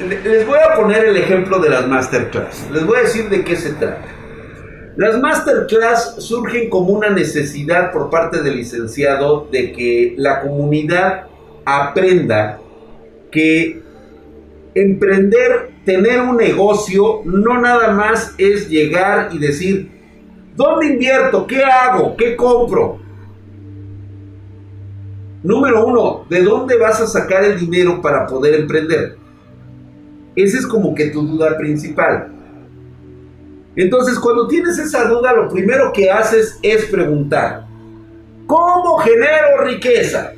les voy a poner el ejemplo de las masterclass. Les voy a decir de qué se trata. Las masterclass surgen como una necesidad por parte del licenciado de que la comunidad aprenda que emprender, tener un negocio, no nada más es llegar y decir, ¿dónde invierto? ¿Qué hago? ¿Qué compro? Número uno, ¿de dónde vas a sacar el dinero para poder emprender? Esa es como que tu duda principal. Entonces, cuando tienes esa duda, lo primero que haces es preguntar, ¿cómo genero riqueza?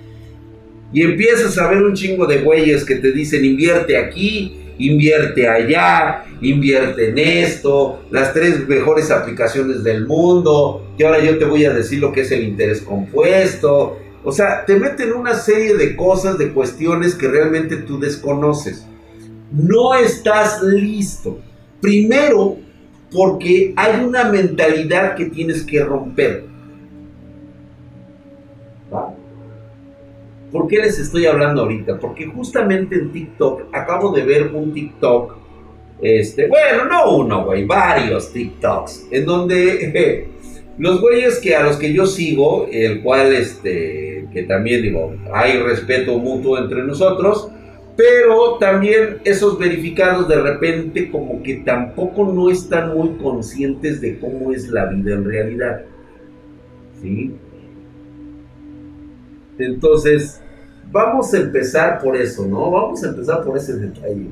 Y empiezas a ver un chingo de güeyes que te dicen invierte aquí, invierte allá, invierte en esto, las tres mejores aplicaciones del mundo, y ahora yo te voy a decir lo que es el interés compuesto. O sea, te meten una serie de cosas, de cuestiones que realmente tú desconoces. No estás listo. Primero, porque hay una mentalidad que tienes que romper. ¿Por qué les estoy hablando ahorita? Porque justamente en TikTok acabo de ver un TikTok, este, bueno, no uno, güey, varios TikToks, en donde los güeyes que a los que yo sigo, el cual, este, que también digo, hay respeto mutuo entre nosotros, pero también esos verificados de repente como que tampoco no están muy conscientes de cómo es la vida en realidad. ¿Sí? Entonces, vamos a empezar por eso, ¿no? Vamos a empezar por ese detalle,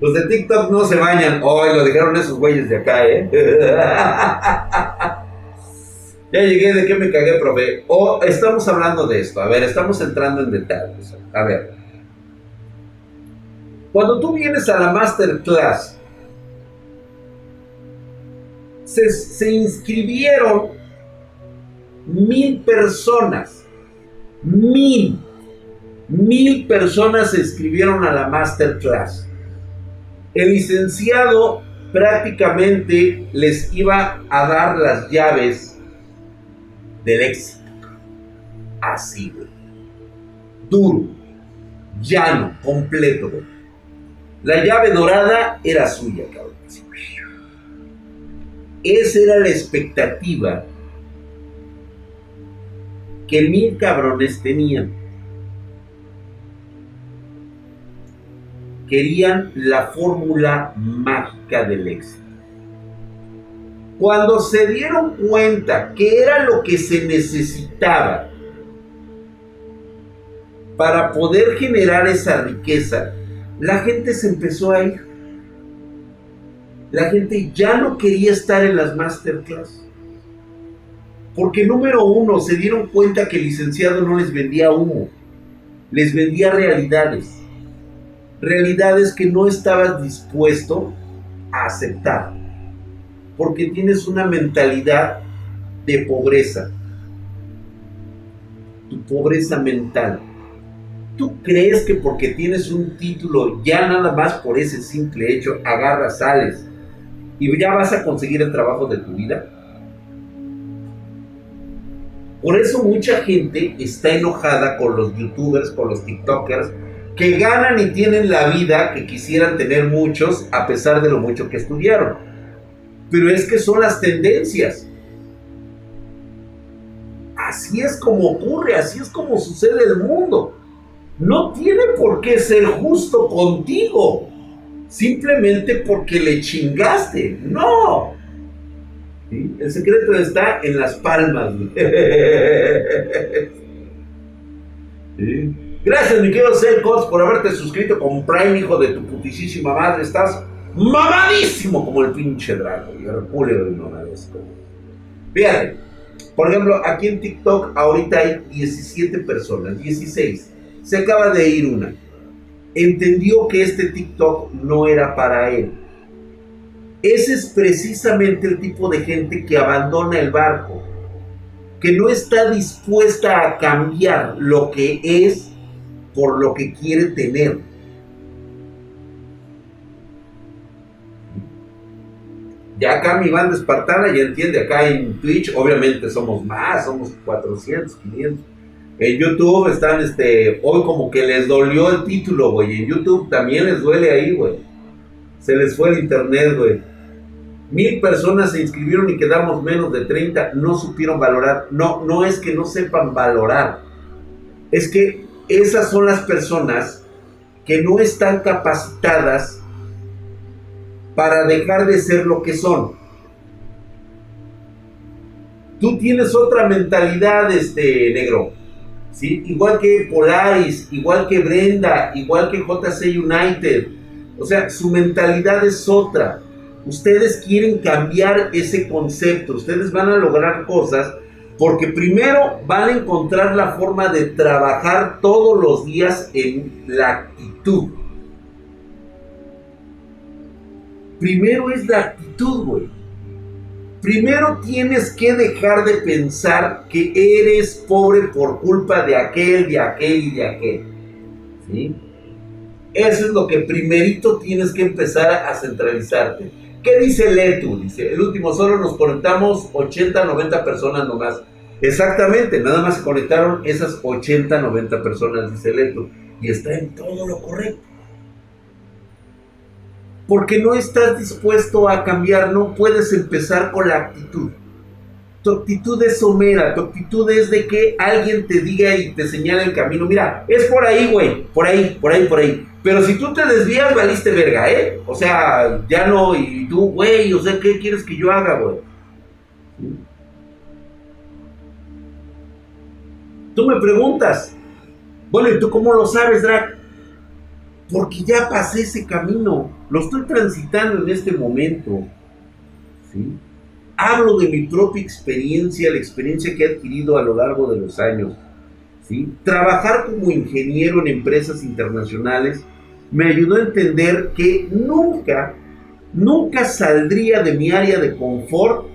Los de TikTok no se bañan. Hoy lo dijeron esos güeyes de acá, ¿eh? ya llegué, ¿de qué me cagué, profe? O estamos hablando de esto. A ver, estamos entrando en detalles. A ver. Cuando tú vienes a la masterclass, se, se inscribieron mil personas Mil, mil personas se inscribieron a la masterclass. El licenciado prácticamente les iba a dar las llaves del éxito. Así. Duro, llano, completo, La llave dorada era suya, cabrón. Esa era la expectativa que mil cabrones tenían. Querían la fórmula mágica del éxito. Cuando se dieron cuenta que era lo que se necesitaba para poder generar esa riqueza, la gente se empezó a ir. La gente ya no quería estar en las masterclass. Porque número uno, se dieron cuenta que el licenciado no les vendía humo, les vendía realidades. Realidades que no estabas dispuesto a aceptar. Porque tienes una mentalidad de pobreza. Tu pobreza mental. ¿Tú crees que porque tienes un título, ya nada más por ese simple hecho, agarras, sales y ya vas a conseguir el trabajo de tu vida? Por eso mucha gente está enojada con los youtubers, con los tiktokers, que ganan y tienen la vida que quisieran tener muchos a pesar de lo mucho que estudiaron. Pero es que son las tendencias. Así es como ocurre, así es como sucede el mundo. No tiene por qué ser justo contigo, simplemente porque le chingaste. No, el secreto está en las palmas. Gracias, mi querido Cots, por haberte suscrito con Prime, hijo de tu putísima madre. Estás mamadísimo como el pinche drago. Y repulio de mamadesco. Fíjate, por ejemplo, aquí en TikTok ahorita hay 17 personas, 16. Se acaba de ir una. Entendió que este TikTok no era para él ese es precisamente el tipo de gente que abandona el barco, que no está dispuesta a cambiar lo que es por lo que quiere tener. Ya acá mi banda espartana ya entiende, acá en Twitch obviamente somos más, somos 400, 500. En YouTube están, este, hoy como que les dolió el título, güey. En YouTube también les duele ahí, güey. Se les fue el internet, güey. Mil personas se inscribieron y quedamos menos de 30, no supieron valorar. No, no es que no sepan valorar. Es que esas son las personas que no están capacitadas para dejar de ser lo que son. Tú tienes otra mentalidad, este negro. ¿Sí? Igual que Polaris, igual que Brenda, igual que JC United. O sea, su mentalidad es otra. Ustedes quieren cambiar ese concepto. Ustedes van a lograr cosas porque primero van a encontrar la forma de trabajar todos los días en la actitud. Primero es la actitud, güey. Primero tienes que dejar de pensar que eres pobre por culpa de aquel, de aquel y de aquel. ¿Sí? Eso es lo que primerito tienes que empezar a centralizarte. ¿Qué dice Letu? Dice, el último solo nos conectamos 80, 90 personas nomás. Exactamente, nada más se conectaron esas 80, 90 personas, dice Letu. Y está en todo lo correcto porque no estás dispuesto a cambiar, no puedes empezar con la actitud. Tu actitud es somera, tu actitud es de que alguien te diga y te señale el camino. Mira, es por ahí, güey, por ahí, por ahí, por ahí. Pero si tú te desvías, valiste verga, ¿eh? O sea, ya no, y tú, güey, o sea, ¿qué quieres que yo haga, güey? Tú me preguntas, bueno, ¿y tú cómo lo sabes, Drac? Porque ya pasé ese camino, lo estoy transitando en este momento. ¿sí? Hablo de mi propia experiencia, la experiencia que he adquirido a lo largo de los años. ¿sí? Trabajar como ingeniero en empresas internacionales me ayudó a entender que nunca, nunca saldría de mi área de confort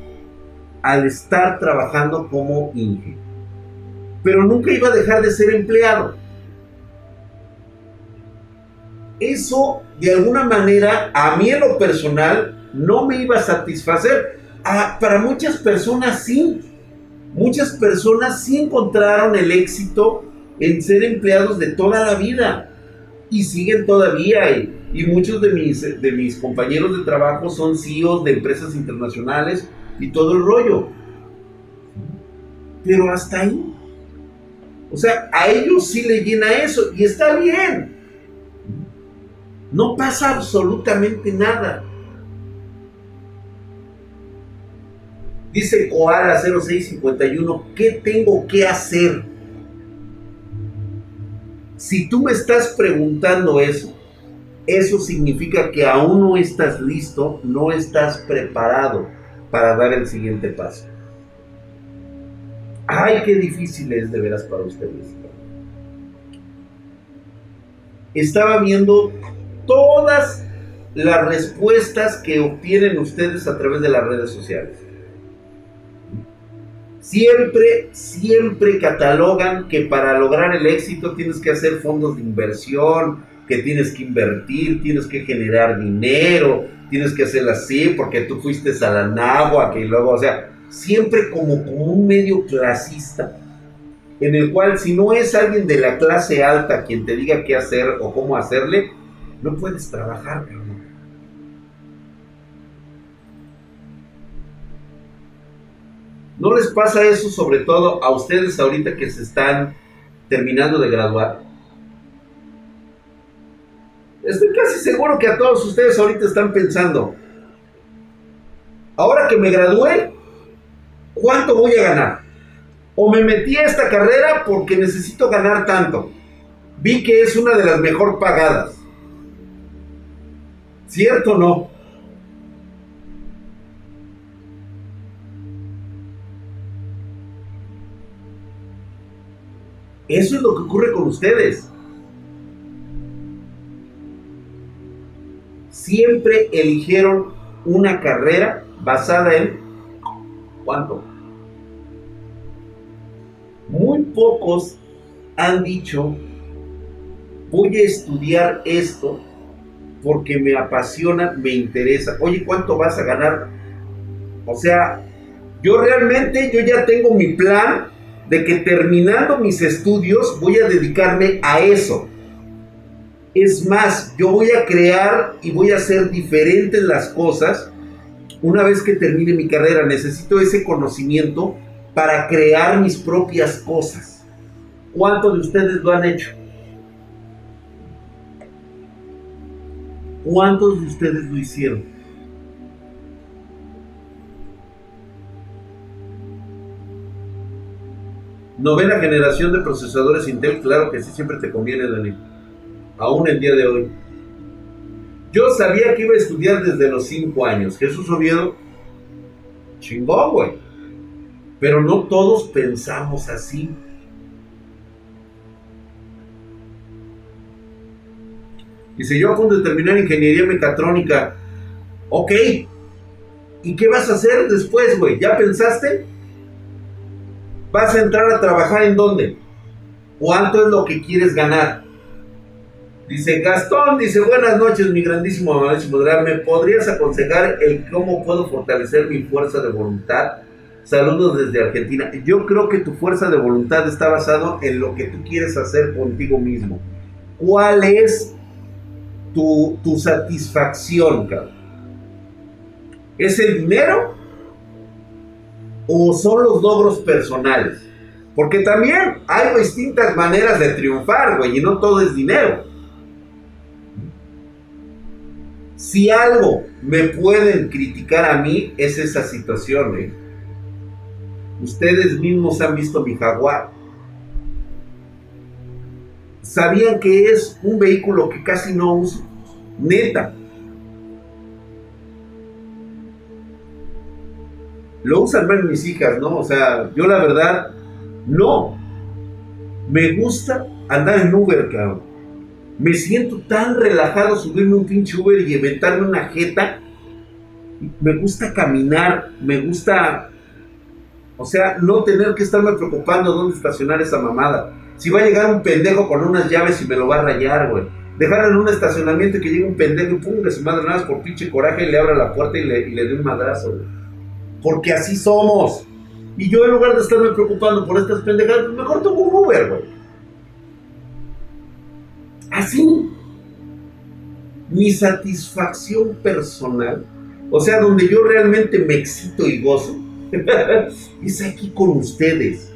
al estar trabajando como ingeniero. Pero nunca iba a dejar de ser empleado eso de alguna manera a mí en lo personal no me iba a satisfacer. para muchas personas sí. Muchas personas sí encontraron el éxito en ser empleados de toda la vida y siguen todavía. Y, y muchos de mis, de mis compañeros de trabajo son CEOs de empresas internacionales y todo el rollo. Pero hasta ahí. O sea, a ellos sí le llena eso y está bien. No pasa absolutamente nada. Dice Koala 0651, ¿qué tengo que hacer? Si tú me estás preguntando eso, eso significa que aún no estás listo, no estás preparado para dar el siguiente paso. Ay, qué difícil es de veras para ustedes. Estaba viendo todas las respuestas que obtienen ustedes a través de las redes sociales. Siempre, siempre catalogan que para lograr el éxito tienes que hacer fondos de inversión, que tienes que invertir, tienes que generar dinero, tienes que hacerlo así porque tú fuiste a la nagua, que luego, o sea, siempre como, como un medio clasista, en el cual si no es alguien de la clase alta quien te diga qué hacer o cómo hacerle, no puedes trabajar, ¿No les pasa eso sobre todo a ustedes ahorita que se están terminando de graduar? Estoy casi seguro que a todos ustedes ahorita están pensando, ahora que me gradué, ¿cuánto voy a ganar? O me metí a esta carrera porque necesito ganar tanto. Vi que es una de las mejor pagadas. ¿Cierto o no? Eso es lo que ocurre con ustedes. Siempre eligieron una carrera basada en cuánto. Muy pocos han dicho, voy a estudiar esto porque me apasiona, me interesa. Oye, ¿cuánto vas a ganar? O sea, yo realmente, yo ya tengo mi plan de que terminando mis estudios voy a dedicarme a eso. Es más, yo voy a crear y voy a hacer diferentes las cosas una vez que termine mi carrera. Necesito ese conocimiento para crear mis propias cosas. ¿Cuántos de ustedes lo han hecho? ¿Cuántos de ustedes lo hicieron? Novena generación de procesadores Intel, claro que sí, siempre te conviene, Dani. Aún el día de hoy. Yo sabía que iba a estudiar desde los 5 años. Jesús Oviedo, chingón, güey. Pero no todos pensamos así. Dice, yo a punto de terminar ingeniería mecatrónica. Ok. ¿Y qué vas a hacer después, güey? ¿Ya pensaste? ¿Vas a entrar a trabajar en dónde? ¿Cuánto es lo que quieres ganar? Dice Gastón, dice, buenas noches, mi grandísimo maestro ¿Me podrías aconsejar el cómo puedo fortalecer mi fuerza de voluntad? Saludos desde Argentina. Yo creo que tu fuerza de voluntad está basado en lo que tú quieres hacer contigo mismo. ¿Cuál es tu, tu satisfacción? ¿Es el dinero? ¿O son los logros personales? Porque también hay distintas maneras de triunfar, güey, y no todo es dinero. Si algo me pueden criticar a mí, es esa situación, güey. Ustedes mismos han visto mi jaguar sabían que es un vehículo que casi no uso. Neta. Lo usan más mis hijas, ¿no? O sea, yo la verdad, no. Me gusta andar en Uber, cabrón. Me siento tan relajado subirme un pinche Uber y inventarme una jeta. Me gusta caminar, me gusta, o sea, no tener que estarme preocupando dónde estacionar esa mamada. Si va a llegar un pendejo con unas llaves y me lo va a rayar, güey. Dejar en un estacionamiento que llegue un pendejo y pum, que se madre nada más por pinche coraje y le abra la puerta y le, y dé un madrazo, güey. Porque así somos. Y yo en lugar de estarme preocupando por estas pendejadas, pues mejor tomo un Uber, güey. Así. Mi satisfacción personal, o sea, donde yo realmente me excito y gozo, es aquí con ustedes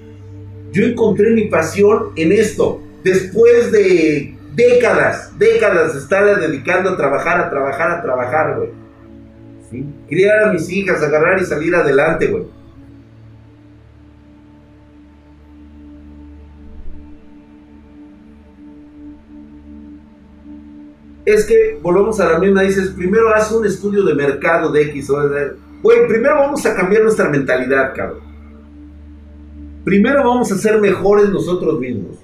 yo encontré mi pasión en esto. Después de décadas, décadas de estar dedicando a trabajar, a trabajar, a trabajar, güey. Criar a mis hijas, agarrar y salir adelante, güey. Es que volvemos a la misma, dices, primero haz un estudio de mercado de X o de... Güey, primero vamos a cambiar nuestra mentalidad, cabrón. Primero vamos a ser mejores nosotros mismos.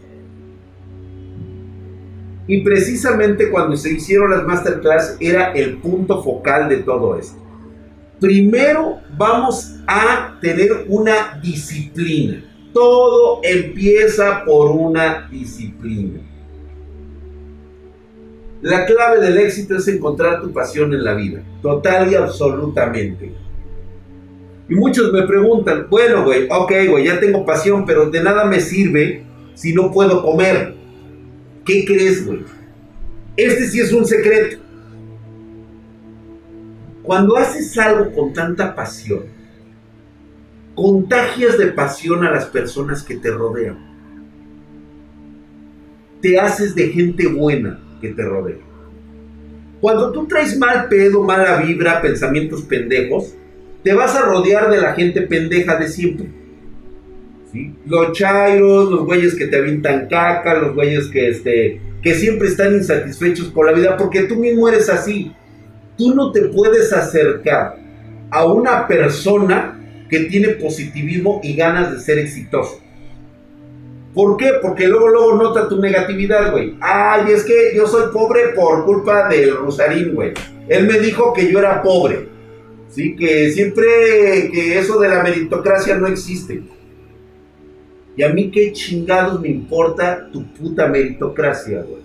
Y precisamente cuando se hicieron las masterclass era el punto focal de todo esto. Primero vamos a tener una disciplina. Todo empieza por una disciplina. La clave del éxito es encontrar tu pasión en la vida, total y absolutamente. Y muchos me preguntan, bueno, güey, ok, güey, ya tengo pasión, pero de nada me sirve si no puedo comer. ¿Qué crees, güey? Este sí es un secreto. Cuando haces algo con tanta pasión, contagias de pasión a las personas que te rodean. Te haces de gente buena que te rodea. Cuando tú traes mal pedo, mala vibra, pensamientos pendejos, te vas a rodear de la gente pendeja de siempre. ¿sí? Los chairos, los güeyes que te avientan caca, los güeyes que, este, que siempre están insatisfechos con la vida, porque tú mismo eres así. Tú no te puedes acercar a una persona que tiene positivismo y ganas de ser exitoso. ¿Por qué? Porque luego, luego nota tu negatividad, güey. Ay, es que yo soy pobre por culpa del Rosarín, güey. Él me dijo que yo era pobre. ¿Sí? Que siempre que eso de la meritocracia no existe. Y a mí qué chingados me importa tu puta meritocracia, güey.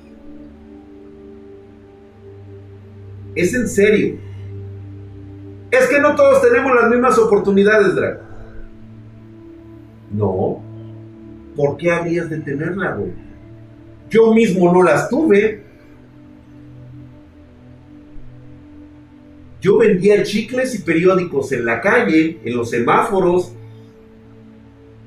Es en serio. Es que no todos tenemos las mismas oportunidades, Drag. No. ¿por qué habrías de tenerla, güey? Yo mismo no las tuve. Yo vendía chicles y periódicos en la calle, en los semáforos.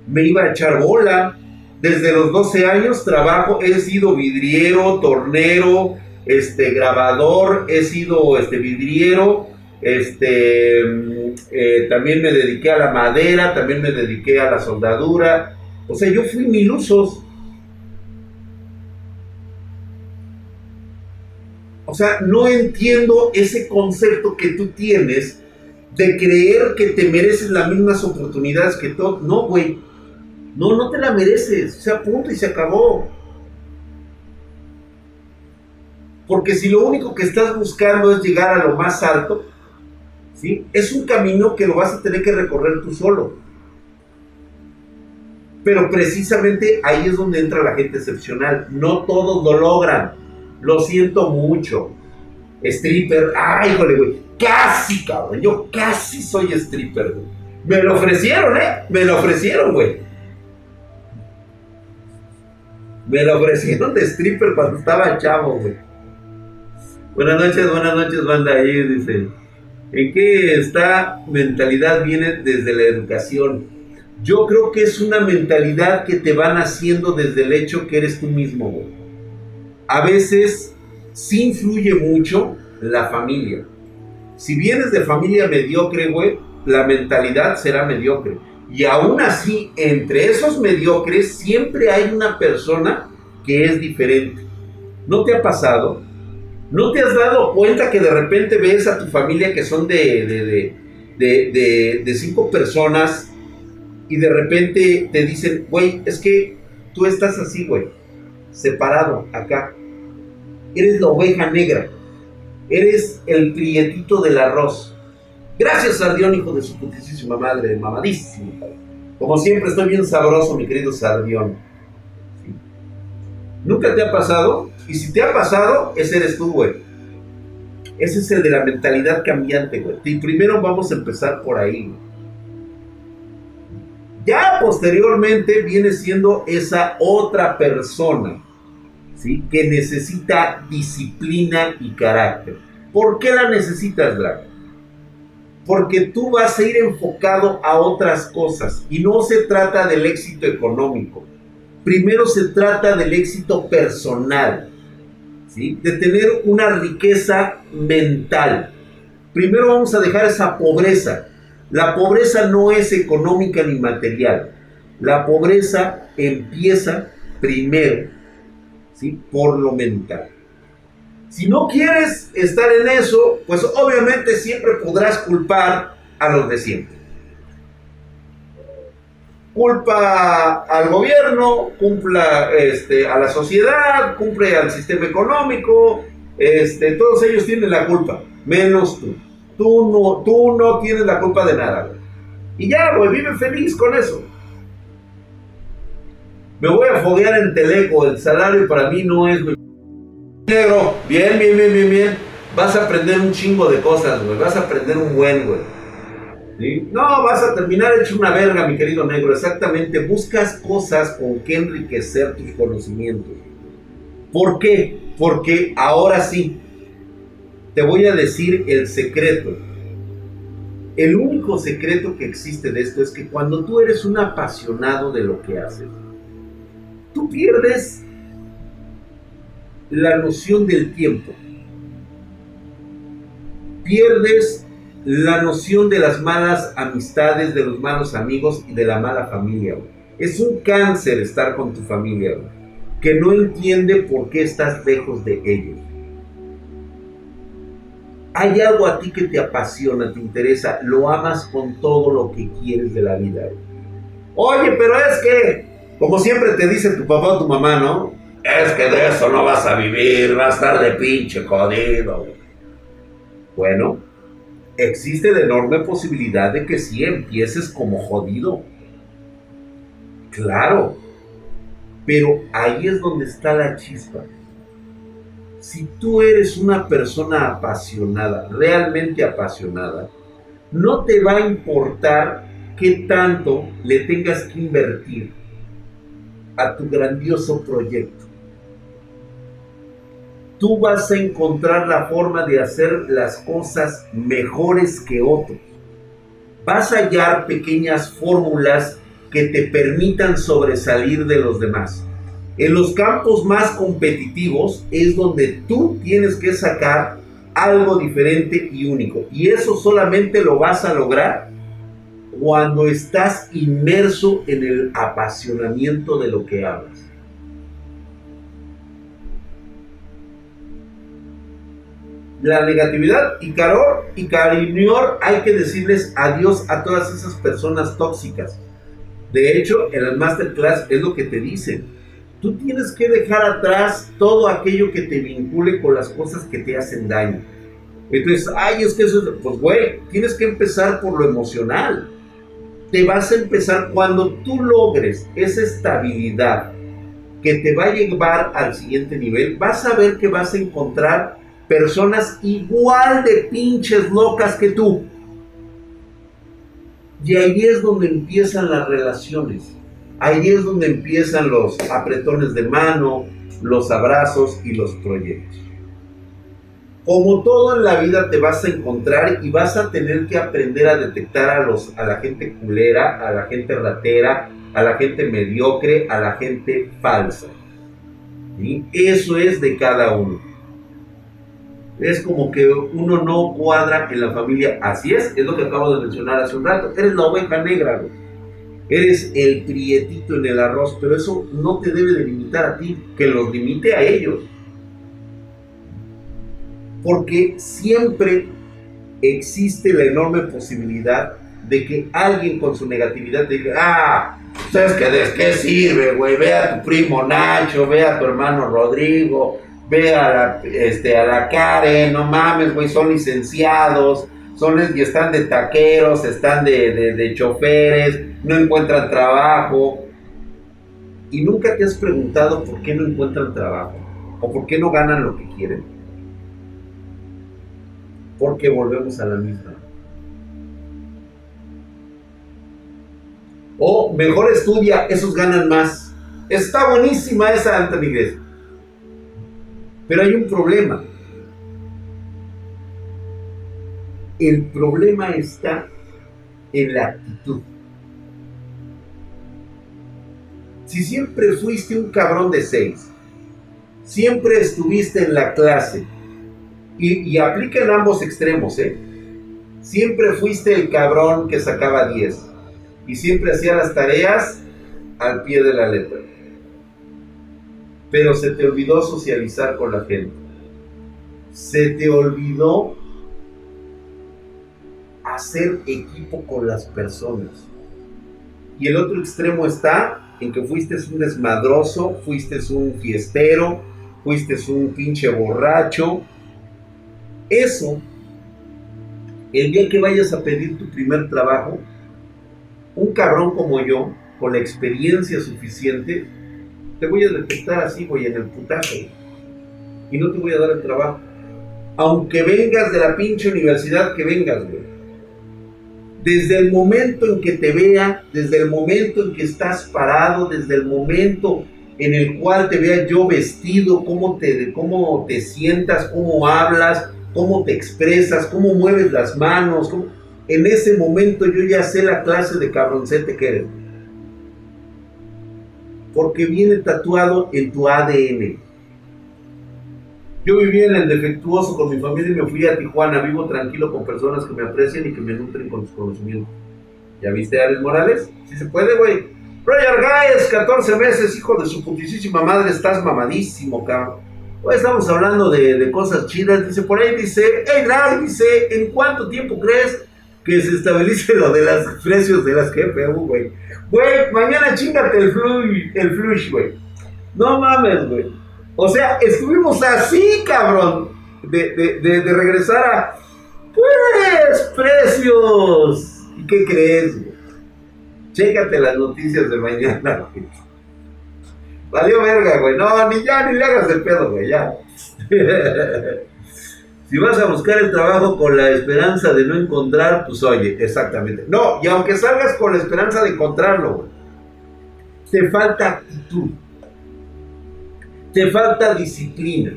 Me iba a echar bola. Desde los 12 años trabajo, he sido vidriero, tornero, este, grabador, he sido este, vidriero, este, eh, también me dediqué a la madera, también me dediqué a la soldadura. O sea, yo fui mil usos. O sea, no entiendo ese concepto que tú tienes de creer que te mereces las mismas oportunidades que todos. No, güey. No, no te la mereces. O sea, punto y se acabó. Porque si lo único que estás buscando es llegar a lo más alto, ¿sí? es un camino que lo vas a tener que recorrer tú solo. Pero precisamente ahí es donde entra la gente excepcional. No todos lo logran. Lo siento mucho. Stripper, ay, güey. Casi, cabrón. Yo casi soy stripper, güey. Me lo ofrecieron, ¿eh? Me lo ofrecieron, güey. Me lo ofrecieron de stripper cuando estaba chavo, güey. Buenas noches, buenas noches, banda. Ahí dice: ¿En qué esta mentalidad viene desde la educación? Yo creo que es una mentalidad que te van haciendo desde el hecho que eres tú mismo, güey a veces sí influye mucho la familia. Si vienes de familia mediocre, güey, la mentalidad será mediocre. Y aún así, entre esos mediocres, siempre hay una persona que es diferente. ¿No te ha pasado? ¿No te has dado cuenta que de repente ves a tu familia que son de, de, cinco personas y de repente te dicen, güey, es que tú estás así, güey, separado acá eres la oveja negra, eres el prietito del arroz. Gracias, Sardión, hijo de su putísima madre, mamadísimo. Como siempre, estoy bien sabroso, mi querido Sardión. ¿Nunca te ha pasado? Y si te ha pasado, ese eres tú, güey. Ese es el de la mentalidad cambiante, güey. Y primero vamos a empezar por ahí. Ya posteriormente viene siendo esa otra persona que necesita disciplina y carácter. ¿Por qué la necesitas, Drago? Porque tú vas a ir enfocado a otras cosas y no se trata del éxito económico. Primero se trata del éxito personal, ¿sí? de tener una riqueza mental. Primero vamos a dejar esa pobreza. La pobreza no es económica ni material. La pobreza empieza primero por lo mental. Si no quieres estar en eso, pues obviamente siempre podrás culpar a los de siempre. Culpa al gobierno, cumpla este, a la sociedad, cumple al sistema económico, este, todos ellos tienen la culpa, menos tú. Tú no, tú no tienes la culpa de nada, Y ya, vive feliz con eso me voy a foguear en Teleco, el salario para mí no es... Negro, bien, bien, bien, bien, bien. Vas a aprender un chingo de cosas, güey. Vas a aprender un buen, güey. No, vas a terminar hecho una verga, mi querido negro. Exactamente. Buscas cosas con que enriquecer tus conocimientos. ¿Por qué? Porque ahora sí, te voy a decir el secreto. El único secreto que existe de esto es que cuando tú eres un apasionado de lo que haces, tú pierdes la noción del tiempo. Pierdes la noción de las malas amistades, de los malos amigos y de la mala familia. Es un cáncer estar con tu familia, que no entiende por qué estás lejos de ellos. Hay algo a ti que te apasiona, te interesa, lo amas con todo lo que quieres de la vida. Oye, pero es que como siempre te dice tu papá o tu mamá, ¿no? Es que de eso no vas a vivir, vas a estar de pinche jodido. Bueno, existe la enorme posibilidad de que sí empieces como jodido. Claro, pero ahí es donde está la chispa. Si tú eres una persona apasionada, realmente apasionada, no te va a importar qué tanto le tengas que invertir a tu grandioso proyecto. Tú vas a encontrar la forma de hacer las cosas mejores que otros. Vas a hallar pequeñas fórmulas que te permitan sobresalir de los demás. En los campos más competitivos es donde tú tienes que sacar algo diferente y único. Y eso solamente lo vas a lograr cuando estás inmerso en el apasionamiento de lo que hablas. La negatividad y calor y cariñor hay que decirles adiós a todas esas personas tóxicas. De hecho, en el masterclass es lo que te dicen. Tú tienes que dejar atrás todo aquello que te vincule con las cosas que te hacen daño. Entonces, ay, es que eso, pues güey, tienes que empezar por lo emocional te vas a empezar cuando tú logres esa estabilidad que te va a llevar al siguiente nivel, vas a ver que vas a encontrar personas igual de pinches locas que tú. Y ahí es donde empiezan las relaciones. Ahí es donde empiezan los apretones de mano, los abrazos y los proyectos. Como todo en la vida te vas a encontrar y vas a tener que aprender a detectar a, los, a la gente culera, a la gente ratera, a la gente mediocre, a la gente falsa. y Eso es de cada uno. Es como que uno no cuadra en la familia. Así es, es lo que acabo de mencionar hace un rato. Eres la oveja negra, Eres el prietito en el arroz, pero eso no te debe de limitar a ti, que los limite a ellos porque siempre existe la enorme posibilidad de que alguien con su negatividad diga, ah, ¿sabes qué, de qué sirve, güey? Ve a tu primo Nacho, ve a tu hermano Rodrigo, ve a la, este, a la Karen, no mames, güey, son licenciados, son y están de taqueros, están de, de choferes, no encuentran trabajo. Y nunca te has preguntado por qué no encuentran trabajo o por qué no ganan lo que quieren porque volvemos a la misma. O mejor estudia, esos ganan más. Está buenísima esa Anthony Pero hay un problema. El problema está en la actitud. Si siempre fuiste un cabrón de seis, siempre estuviste en la clase, y, aplica en ambos extremos, ¿eh? Siempre fuiste el cabrón que sacaba 10 y siempre hacía las tareas al pie de la letra. Pero se te olvidó socializar con la gente. Se te olvidó hacer equipo con las personas. Y el otro extremo está en que fuiste un desmadroso, fuiste un fiestero, fuiste un pinche borracho, eso, el día que vayas a pedir tu primer trabajo, un cabrón como yo, con la experiencia suficiente, te voy a detectar así, güey, en el putaje. Y no te voy a dar el trabajo. Aunque vengas de la pinche universidad que vengas, güey. Desde el momento en que te vea, desde el momento en que estás parado, desde el momento en el cual te vea yo vestido, cómo te, cómo te sientas, cómo hablas, cómo te expresas, cómo mueves las manos. En ese momento yo ya sé la clase de cabroncete que eres. Porque viene tatuado en tu ADN. Yo viví en el defectuoso con mi familia y me fui a Tijuana. Vivo tranquilo con personas que me aprecian y que me nutren con sus conocimientos. ¿Ya viste a Morales? Si se puede, güey. Roger Guys, 14 meses, hijo de su putísima madre, estás mamadísimo, cabrón. Hoy estamos hablando de, cosas chidas. Dice, por ahí dice, hey, Drag, dice, ¿en cuánto tiempo crees que se estabilice lo de los precios de las GPU, güey? Güey, mañana chingate el flush, el flush, güey. No mames, güey. O sea, estuvimos así, cabrón, de, de regresar a, pues, precios. ¿Y qué crees, güey? Chécate las noticias de mañana, güey. Valió verga, güey. No, ni ya, ni le hagas el pedo, güey, ya. si vas a buscar el trabajo con la esperanza de no encontrar, pues oye, exactamente. No, y aunque salgas con la esperanza de encontrarlo, güey. te falta actitud, te falta disciplina,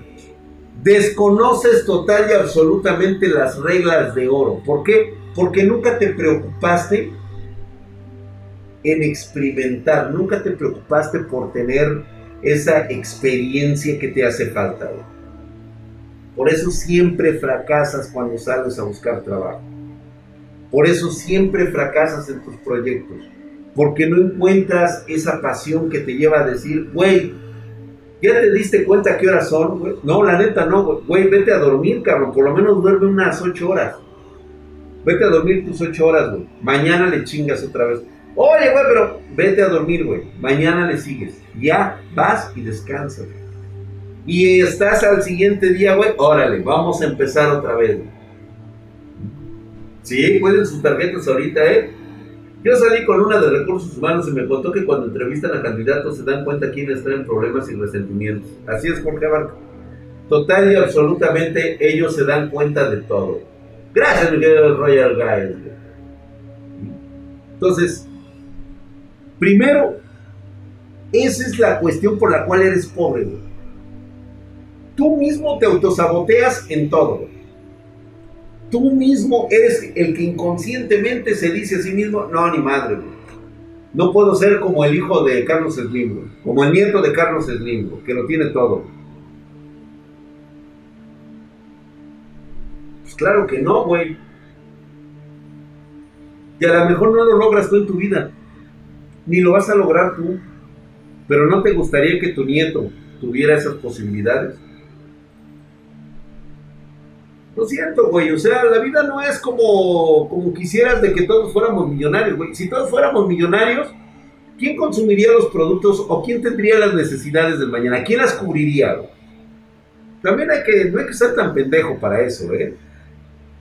desconoces total y absolutamente las reglas de oro. ¿Por qué? Porque nunca te preocupaste en experimentar, nunca te preocupaste por tener esa experiencia que te hace falta. Por eso siempre fracasas cuando sales a buscar trabajo. Por eso siempre fracasas en tus proyectos. Porque no encuentras esa pasión que te lleva a decir, güey, ¿ya te diste cuenta qué horas son? No, la neta no, güey, vete a dormir, cabrón. Por lo menos duerme unas ocho horas. Vete a dormir tus ocho horas, güey. Mañana le chingas otra vez. Oye, güey, pero vete a dormir, güey. Mañana le sigues. Ya vas y descansas. Y estás al siguiente día, güey. Órale, vamos a empezar otra vez. Sí, pueden sus tarjetas ahorita, ¿eh? Yo salí con una de recursos humanos y me contó que cuando entrevistan a candidatos se dan cuenta quiénes traen problemas y resentimientos. Así es, Jorge Abarca. Total y absolutamente ellos se dan cuenta de todo. Gracias, mi querido Royal Guys. Entonces, Primero, esa es la cuestión por la cual eres pobre, Tú mismo te autosaboteas en todo, Tú mismo eres el que inconscientemente se dice a sí mismo, no, ni madre, No puedo ser como el hijo de Carlos Slim, como el nieto de Carlos Slim, que lo tiene todo. Pues claro que no, güey. Y a lo mejor no lo logras tú en tu vida ni lo vas a lograr tú. Pero ¿no te gustaría que tu nieto tuviera esas posibilidades? Lo siento, güey. O sea, la vida no es como, como quisieras de que todos fuéramos millonarios, güey. Si todos fuéramos millonarios, ¿quién consumiría los productos o quién tendría las necesidades del mañana? ¿Quién las cubriría? También hay que, no hay que ser tan pendejo para eso, ¿eh?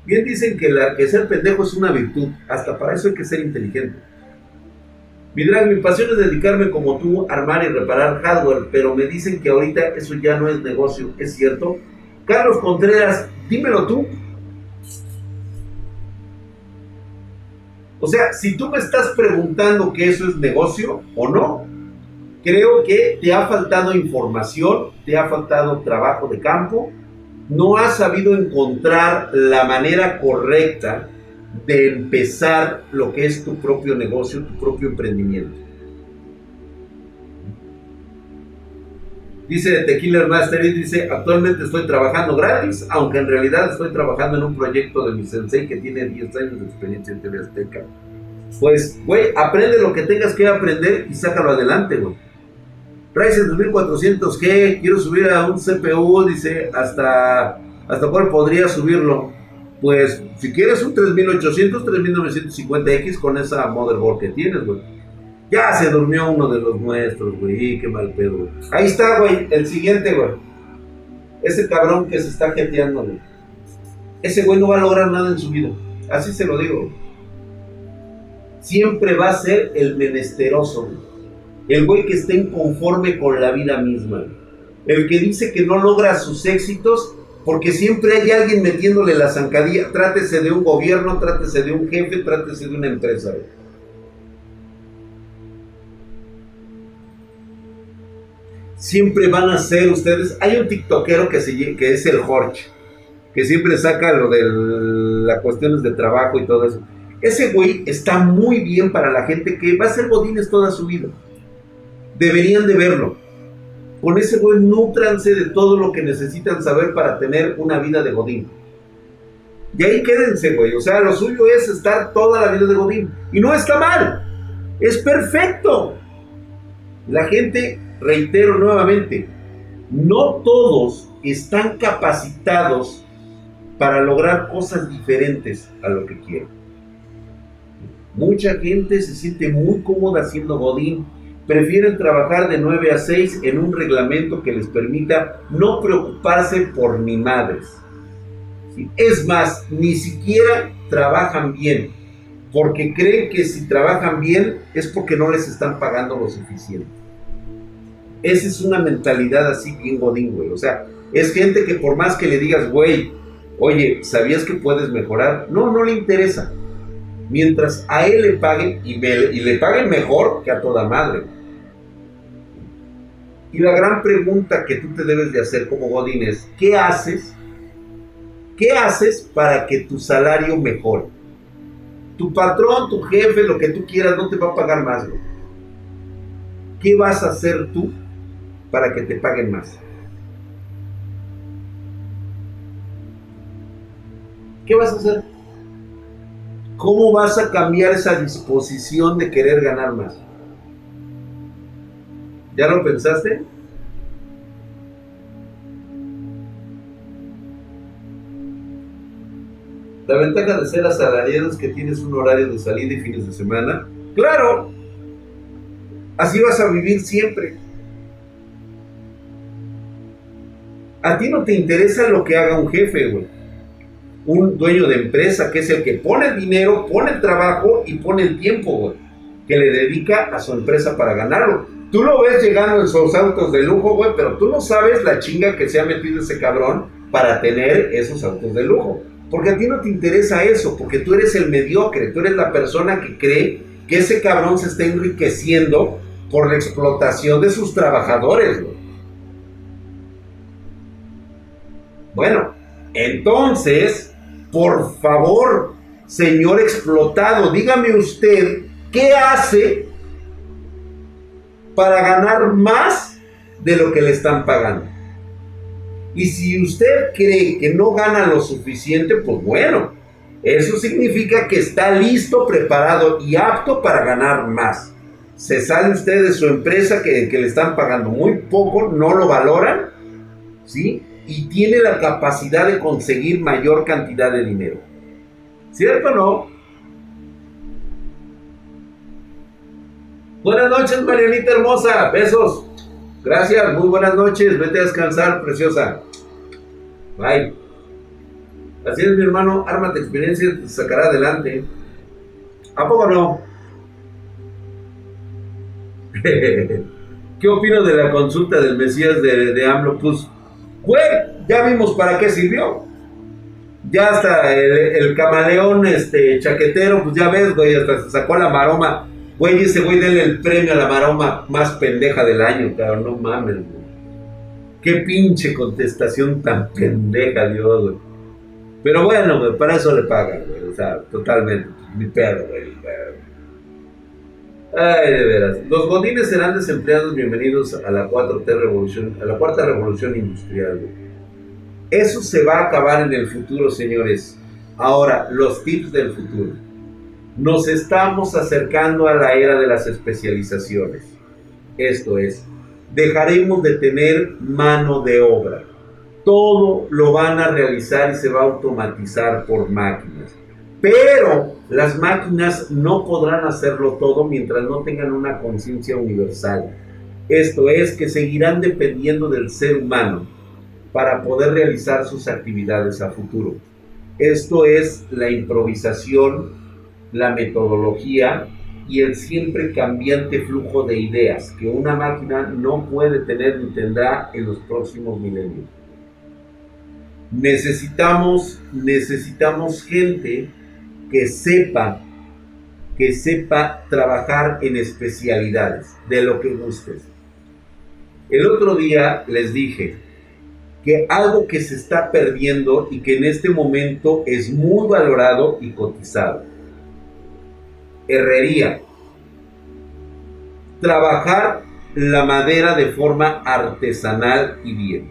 Bien dicen que, la, que ser pendejo es una virtud. Hasta para eso hay que ser inteligente. Mi drag, mi pasión es dedicarme como tú, armar y reparar hardware, pero me dicen que ahorita eso ya no es negocio, ¿es cierto? Carlos Contreras, dímelo tú. O sea, si tú me estás preguntando que eso es negocio o no, creo que te ha faltado información, te ha faltado trabajo de campo, no has sabido encontrar la manera correcta de empezar lo que es tu propio negocio, tu propio emprendimiento. Dice The Killer Master y dice, actualmente estoy trabajando gratis, aunque en realidad estoy trabajando en un proyecto de mi sensei que tiene 10 años de experiencia en TV Azteca. Pues, güey, aprende lo que tengas que aprender y sácalo adelante, güey. Ryzen 2400G, quiero subir a un CPU, dice, hasta, hasta cuál podría subirlo pues si quieres un 3800, 3950X con esa motherboard que tienes, güey. Ya se durmió uno de los nuestros, güey. Qué mal pedo, güey. Ahí está, güey. El siguiente, güey. Ese cabrón que se está jeteando, güey. Ese güey no va a lograr nada en su vida. Así se lo digo. Siempre va a ser el menesteroso. El güey que esté inconforme con la vida misma, El que dice que no logra sus éxitos porque siempre hay alguien metiéndole la zancadilla, trátese de un gobierno, trátese de un jefe, trátese de una empresa. Siempre van a ser ustedes. Hay un tiktokero que, que es el Jorge, que siempre saca lo de las cuestiones de trabajo y todo eso. Ese güey está muy bien para la gente que va a ser godines toda su vida. Deberían de verlo con ese güey nutranse de todo lo que necesitan saber para tener una vida de Godín. Y ahí quédense, güey. O sea, lo suyo es estar toda la vida de Godín. Y no está mal. Es perfecto. La gente, reitero nuevamente, no todos están capacitados para lograr cosas diferentes a lo que quieren. Mucha gente se siente muy cómoda siendo Godín prefieren trabajar de 9 a 6 en un reglamento que les permita no preocuparse por ni madres. Es más, ni siquiera trabajan bien, porque creen que si trabajan bien es porque no les están pagando lo suficiente. Esa es una mentalidad así bien godín, güey. O sea, es gente que por más que le digas, güey, oye, ¿sabías que puedes mejorar? No, no le interesa. Mientras a él le paguen y, y le paguen mejor que a toda madre. Y la gran pregunta que tú te debes de hacer como Godín es, ¿qué haces? ¿Qué haces para que tu salario mejore? Tu patrón, tu jefe, lo que tú quieras, no te va a pagar más. ¿Qué vas a hacer tú para que te paguen más? ¿Qué vas a hacer? ¿Cómo vas a cambiar esa disposición de querer ganar más? ¿Ya lo pensaste? La ventaja de ser asalariado es que tienes un horario de salida y fines de semana. Claro, así vas a vivir siempre. A ti no te interesa lo que haga un jefe, güey. Un dueño de empresa que es el que pone el dinero, pone el trabajo y pone el tiempo, güey, que le dedica a su empresa para ganarlo. Tú lo ves llegando en sus autos de lujo, güey, pero tú no sabes la chinga que se ha metido ese cabrón para tener esos autos de lujo. Porque a ti no te interesa eso, porque tú eres el mediocre, tú eres la persona que cree que ese cabrón se está enriqueciendo por la explotación de sus trabajadores. Güey. Bueno, entonces, por favor, señor explotado, dígame usted, ¿qué hace para ganar más de lo que le están pagando. Y si usted cree que no gana lo suficiente, pues bueno, eso significa que está listo, preparado y apto para ganar más. Se sale usted de su empresa que, le están pagando muy poco, no lo valoran, ¿sí? Y tiene la capacidad de conseguir mayor cantidad de dinero. ¿Cierto o no? Buenas noches, Marianita hermosa. Besos. Gracias, muy buenas noches. Vete a descansar, preciosa. Bye. Así es, mi hermano. Ármate experiencia, te sacará adelante. ¿A poco no? ¿Qué opino de la consulta del Mesías de, de AMLO? Pues, güey, ya vimos para qué sirvió. Ya hasta el, el camaleón este, chaquetero, pues ya ves, güey, hasta se sacó la maroma Güey, ese güey denle el premio a la maroma más pendeja del año, cabrón, no mames, güey. Qué pinche contestación tan pendeja, Dios, güey. Pero bueno, para eso le pagan, güey. O sea, totalmente. Mi perro, güey. Ay, de veras. Los godines serán desempleados. Bienvenidos a la 4T revolución, a la cuarta revolución industrial, güey. Eso se va a acabar en el futuro, señores. Ahora, los tips del futuro nos estamos acercando a la era de las especializaciones. Esto es, dejaremos de tener mano de obra. Todo lo van a realizar y se va a automatizar por máquinas. Pero las máquinas no podrán hacerlo todo mientras no tengan una conciencia universal. Esto es que seguirán dependiendo del ser humano para poder realizar sus actividades a futuro. Esto es la improvisación la metodología y el siempre cambiante flujo de ideas que una máquina no puede tener ni tendrá en los próximos milenios. Necesitamos, necesitamos gente que sepa, que sepa trabajar en especialidades, de lo que gustes. El otro día les dije que algo que se está perdiendo y que en este momento es muy valorado y cotizado herrería. Trabajar la madera de forma artesanal y bien.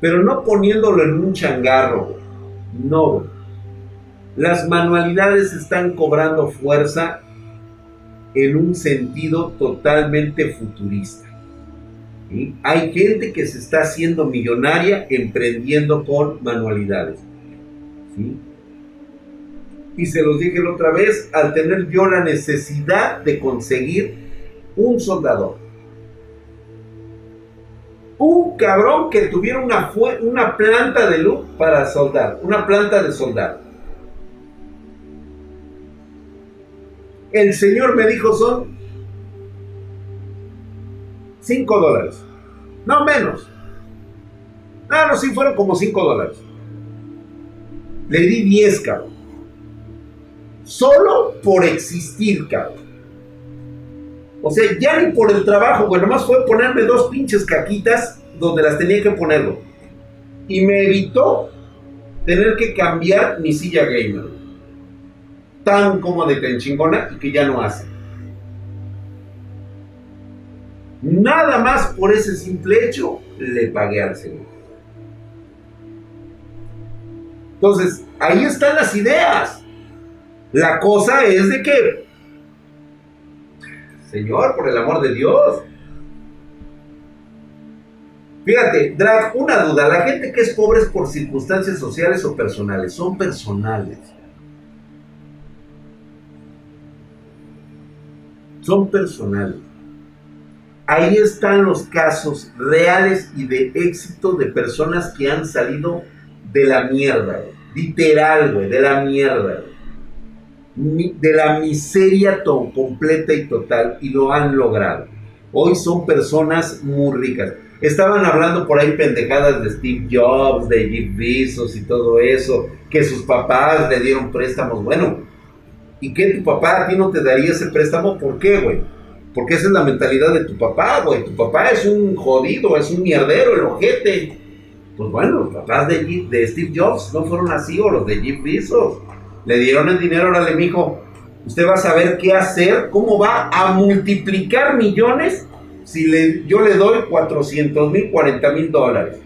Pero no poniéndolo en un changarro. No. Las manualidades están cobrando fuerza en un sentido totalmente futurista. Hay gente que se está haciendo millonaria emprendiendo con manualidades. Y se los dije la otra vez, al tener yo la necesidad de conseguir un soldador. Un cabrón que tuviera una, una planta de luz para soldar, una planta de soldar. El señor me dijo son 5 dólares. No menos. Ah, no, sí fueron como 5 dólares. Le di 10, cabrón. Solo por existir, cabrón. O sea, ya ni por el trabajo, güey. Nomás fue ponerme dos pinches caquitas donde las tenía que ponerlo. Y me evitó tener que cambiar mi silla gamer. Tan cómoda y tan chingona y que ya no hace. Nada más por ese simple hecho le pagué al Señor. Entonces, ahí están las ideas. La cosa es de que, Señor, por el amor de Dios. Fíjate, Drag, una duda. La gente que es pobre es por circunstancias sociales o personales. Son personales. Son personales. Ahí están los casos reales y de éxito de personas que han salido de la mierda, literal, güey, de la mierda, de la miseria completa y total, y lo han logrado. Hoy son personas muy ricas. Estaban hablando por ahí pendejadas de Steve Jobs, de Jeff Bezos y todo eso, que sus papás le dieron préstamos. Bueno, ¿y qué tu papá a ti no te daría ese préstamo? ¿Por qué, güey? Porque esa es la mentalidad de tu papá, güey. Tu papá es un jodido, es un mierdero, el ojete. Pues bueno, los papás de, de Steve Jobs no fueron así, o los de Jeff Bezos. Le dieron el dinero, órale, mijo. Usted va a saber qué hacer, cómo va a multiplicar millones si le, yo le doy 400 mil, 40 mil dólares.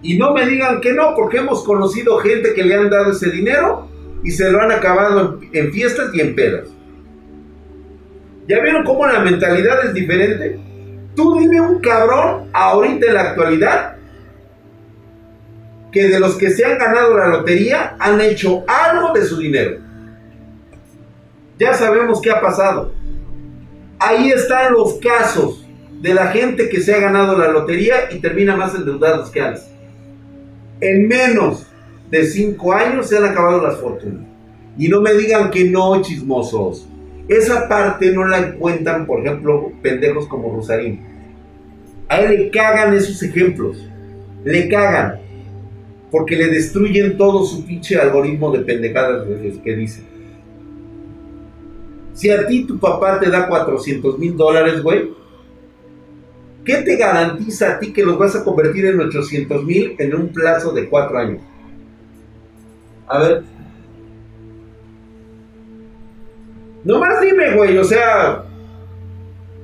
Y no me digan que no, porque hemos conocido gente que le han dado ese dinero y se lo han acabado en, fiestas y en pedas. ¿Ya vieron cómo la mentalidad es diferente? Tú dime un cabrón ahorita en la actualidad que de los que se han ganado la lotería han hecho algo de su dinero. Ya sabemos qué ha pasado. Ahí están los casos de la gente que se ha ganado la lotería y termina más endeudados que antes. En menos de cinco años se han acabado las fortunas. Y no me digan que no, chismosos. Esa parte no la encuentran, por ejemplo, pendejos como Rosarín. A él le cagan esos ejemplos. Le cagan. Porque le destruyen todo su pinche algoritmo de pendejadas que dice. Si a ti tu papá te da 400 mil dólares, güey, ¿qué te garantiza a ti que los vas a convertir en 800 mil en un plazo de cuatro años? A ver. Nomás dime, güey, o sea.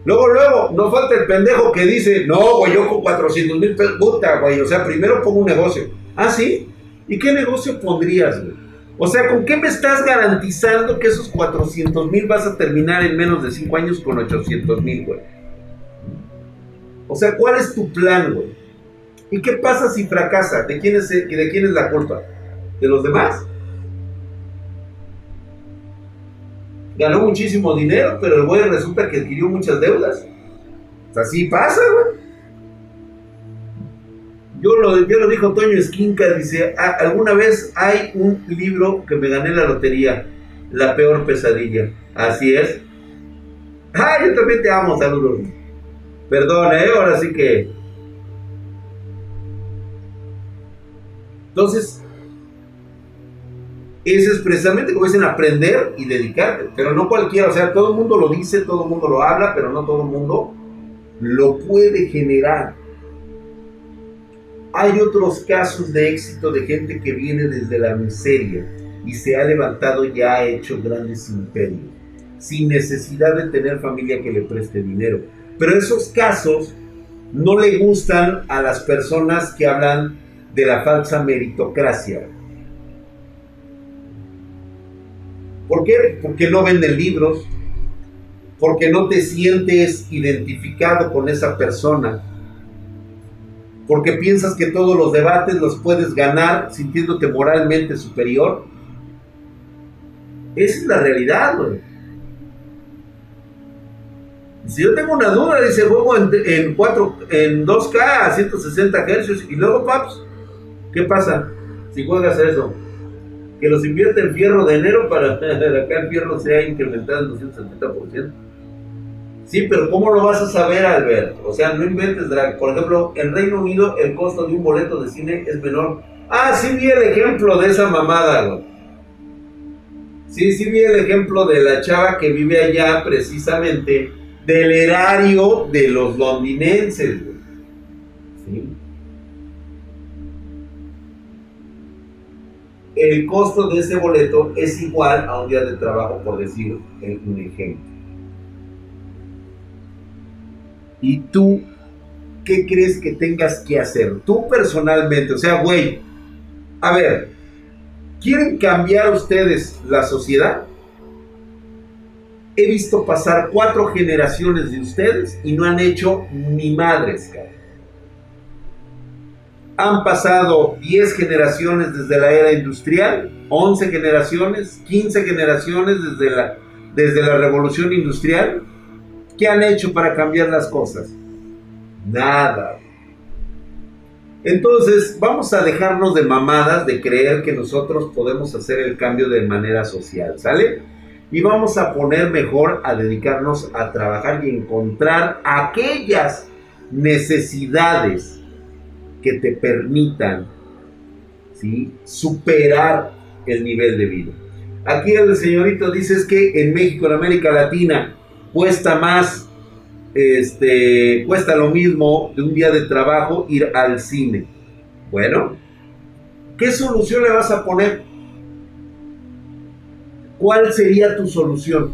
Luego, luego, no falta el pendejo que dice, no, güey, yo con 400 mil pesos, puta, güey, o sea, primero pongo un negocio. ¿Ah, sí? ¿Y qué negocio pondrías, güey? O sea, ¿con qué me estás garantizando que esos 400 mil vas a terminar en menos de 5 años con 800 mil, güey? O sea, ¿cuál es tu plan, güey? ¿Y qué pasa si fracasa? ¿De quién es, de quién es la culpa? de los demás. Ganó muchísimo dinero, pero el güey resulta que adquirió muchas deudas. así pasa, güey. Yo lo, yo lo dijo Toño Esquinca, dice, alguna vez hay un libro que me gané la lotería, La peor pesadilla. Así es. Ah, yo también te amo, saludos. Perdón, ¿eh? Ahora sí que... Entonces, es expresamente como dicen aprender y dedicarte, pero no cualquiera, o sea, todo el mundo lo dice, todo el mundo lo habla, pero no todo el mundo lo puede generar. Hay otros casos de éxito de gente que viene desde la miseria y se ha levantado y ha hecho grandes imperios, sin necesidad de tener familia que le preste dinero. Pero esos casos no le gustan a las personas que hablan de la falsa meritocracia ¿Por qué? Porque no venden libros, porque no te sientes identificado con esa persona, porque piensas que todos los debates los puedes ganar sintiéndote moralmente superior. Esa es la realidad, güey. Si yo tengo una duda, dice juego en, en, 4, en 2K a 160 Hz y luego, paps, ¿qué pasa si juegas eso? que los invierte en fierro de enero para que el fierro sea incrementado en 270%. Sí, pero ¿cómo lo vas a saber, Albert? O sea, no inventes drag. Por ejemplo, en Reino Unido el costo de un boleto de cine es menor. Ah, sí vi el ejemplo de esa mamada, güey. Sí, sí vi el ejemplo de la chava que vive allá precisamente del erario de los londinenses. ¿Sí? El costo de ese boleto es igual a un día de trabajo, por decir un ejemplo. ¿Y tú qué crees que tengas que hacer? Tú personalmente, o sea, güey, a ver, ¿quieren cambiar ustedes la sociedad? He visto pasar cuatro generaciones de ustedes y no han hecho ni madres, cara. Han pasado 10 generaciones desde la era industrial, 11 generaciones, 15 generaciones desde la, desde la revolución industrial. ¿Qué han hecho para cambiar las cosas? Nada. Entonces, vamos a dejarnos de mamadas de creer que nosotros podemos hacer el cambio de manera social, ¿sale? Y vamos a poner mejor a dedicarnos a trabajar y encontrar aquellas necesidades que te permitan ¿sí? superar el nivel de vida. Aquí el señorito dice es que en México, en América Latina, cuesta más, este, cuesta lo mismo de un día de trabajo ir al cine. Bueno, ¿qué solución le vas a poner? ¿Cuál sería tu solución?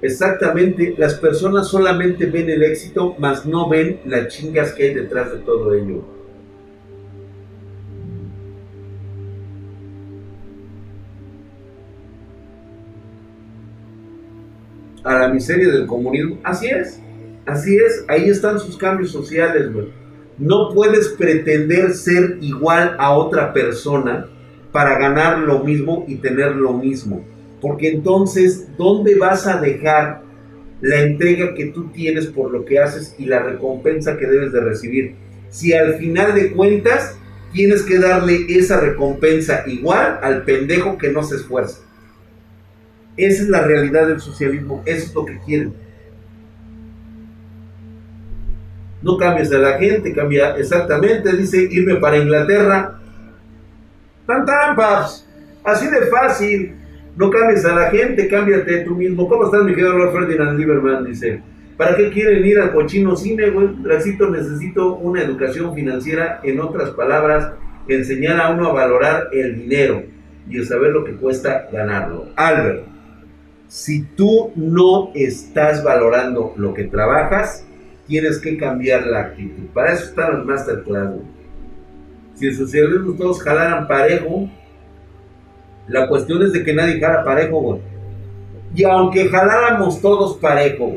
Exactamente, las personas solamente ven el éxito, mas no ven las chingas que hay detrás de todo ello. A la miseria del comunismo. Así es, así es, ahí están sus cambios sociales, güey. No puedes pretender ser igual a otra persona para ganar lo mismo y tener lo mismo. Porque entonces, ¿dónde vas a dejar la entrega que tú tienes por lo que haces y la recompensa que debes de recibir? Si al final de cuentas tienes que darle esa recompensa igual al pendejo que no se esfuerza. Esa es la realidad del socialismo, eso es lo que quieren. No cambies a la gente, cambia exactamente, dice irme para Inglaterra. Tan paps. Así de fácil. No cambies a la gente, cámbiate tú mismo. ¿Cómo estás, mi querido Lord Ferdinand Lieberman? Dice, ¿para qué quieren ir al cochino cine, güey? Dracito, necesito una educación financiera. En otras palabras, enseñar a uno a valorar el dinero y a saber lo que cuesta ganarlo. Albert, si tú no estás valorando lo que trabajas, tienes que cambiar la actitud. Para eso están los masterclass. Si el socialismo todos jalaran parejo, la cuestión es de que nadie jala parejo, güey. Y aunque jaláramos todos parejo,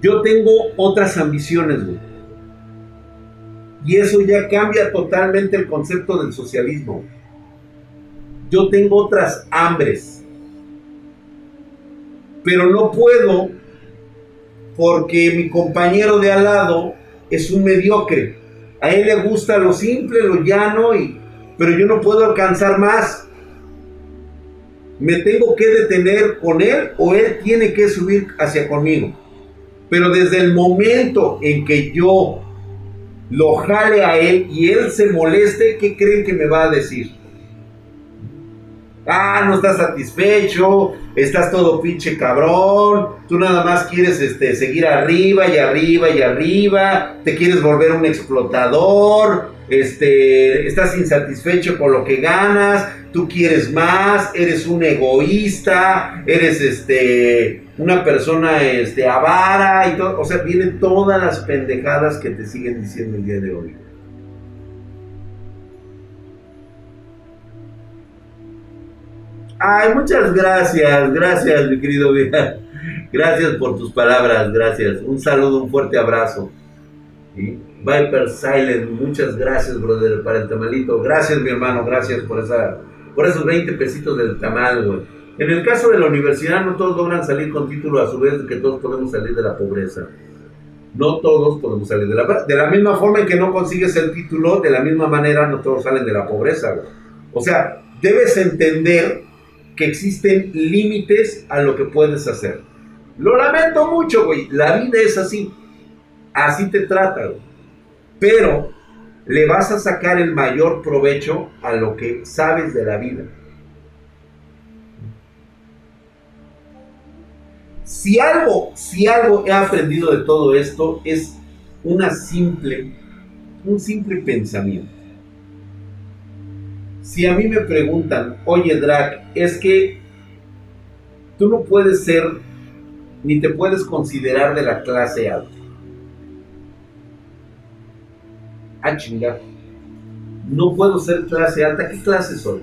yo tengo otras ambiciones, güey. Y eso ya cambia totalmente el concepto del socialismo. Yo tengo otras hambres. Pero no puedo porque mi compañero de al lado es un mediocre. A él le gusta lo simple, lo llano y pero yo no puedo alcanzar más. Me tengo que detener con él o él tiene que subir hacia conmigo. Pero desde el momento en que yo lo jale a él y él se moleste, ¿qué creen que me va a decir? Ah, no estás satisfecho, estás todo pinche cabrón, tú nada más quieres este, seguir arriba y arriba y arriba, te quieres volver un explotador, este, estás insatisfecho con lo que ganas, tú quieres más, eres un egoísta, eres este, una persona este, avara y todo, o sea, vienen todas las pendejadas que te siguen diciendo el día de hoy. Ay, muchas gracias, gracias, mi querido Gracias por tus palabras, gracias. Un saludo, un fuerte abrazo. Viper Silent, muchas gracias, brother, para el tamalito. Gracias, mi hermano, gracias por, esa, por esos 20 pesitos del tamal, güey. En el caso de la universidad, no todos logran salir con título, a su vez que todos podemos salir de la pobreza. No todos podemos salir de la De la misma forma en que no consigues el título, de la misma manera no todos salen de la pobreza, güey. O sea, debes entender que existen límites a lo que puedes hacer. Lo lamento mucho, güey. La vida es así Así te trata, güey. Pero le vas a sacar el mayor provecho a lo que sabes de la vida. Si algo, si algo he aprendido de todo esto es una simple, un simple pensamiento. Si a mí me preguntan, oye Drac, es que tú no puedes ser ni te puedes considerar de la clase alta. Ah, chingar. No puedo ser clase alta. ¿Qué clase soy?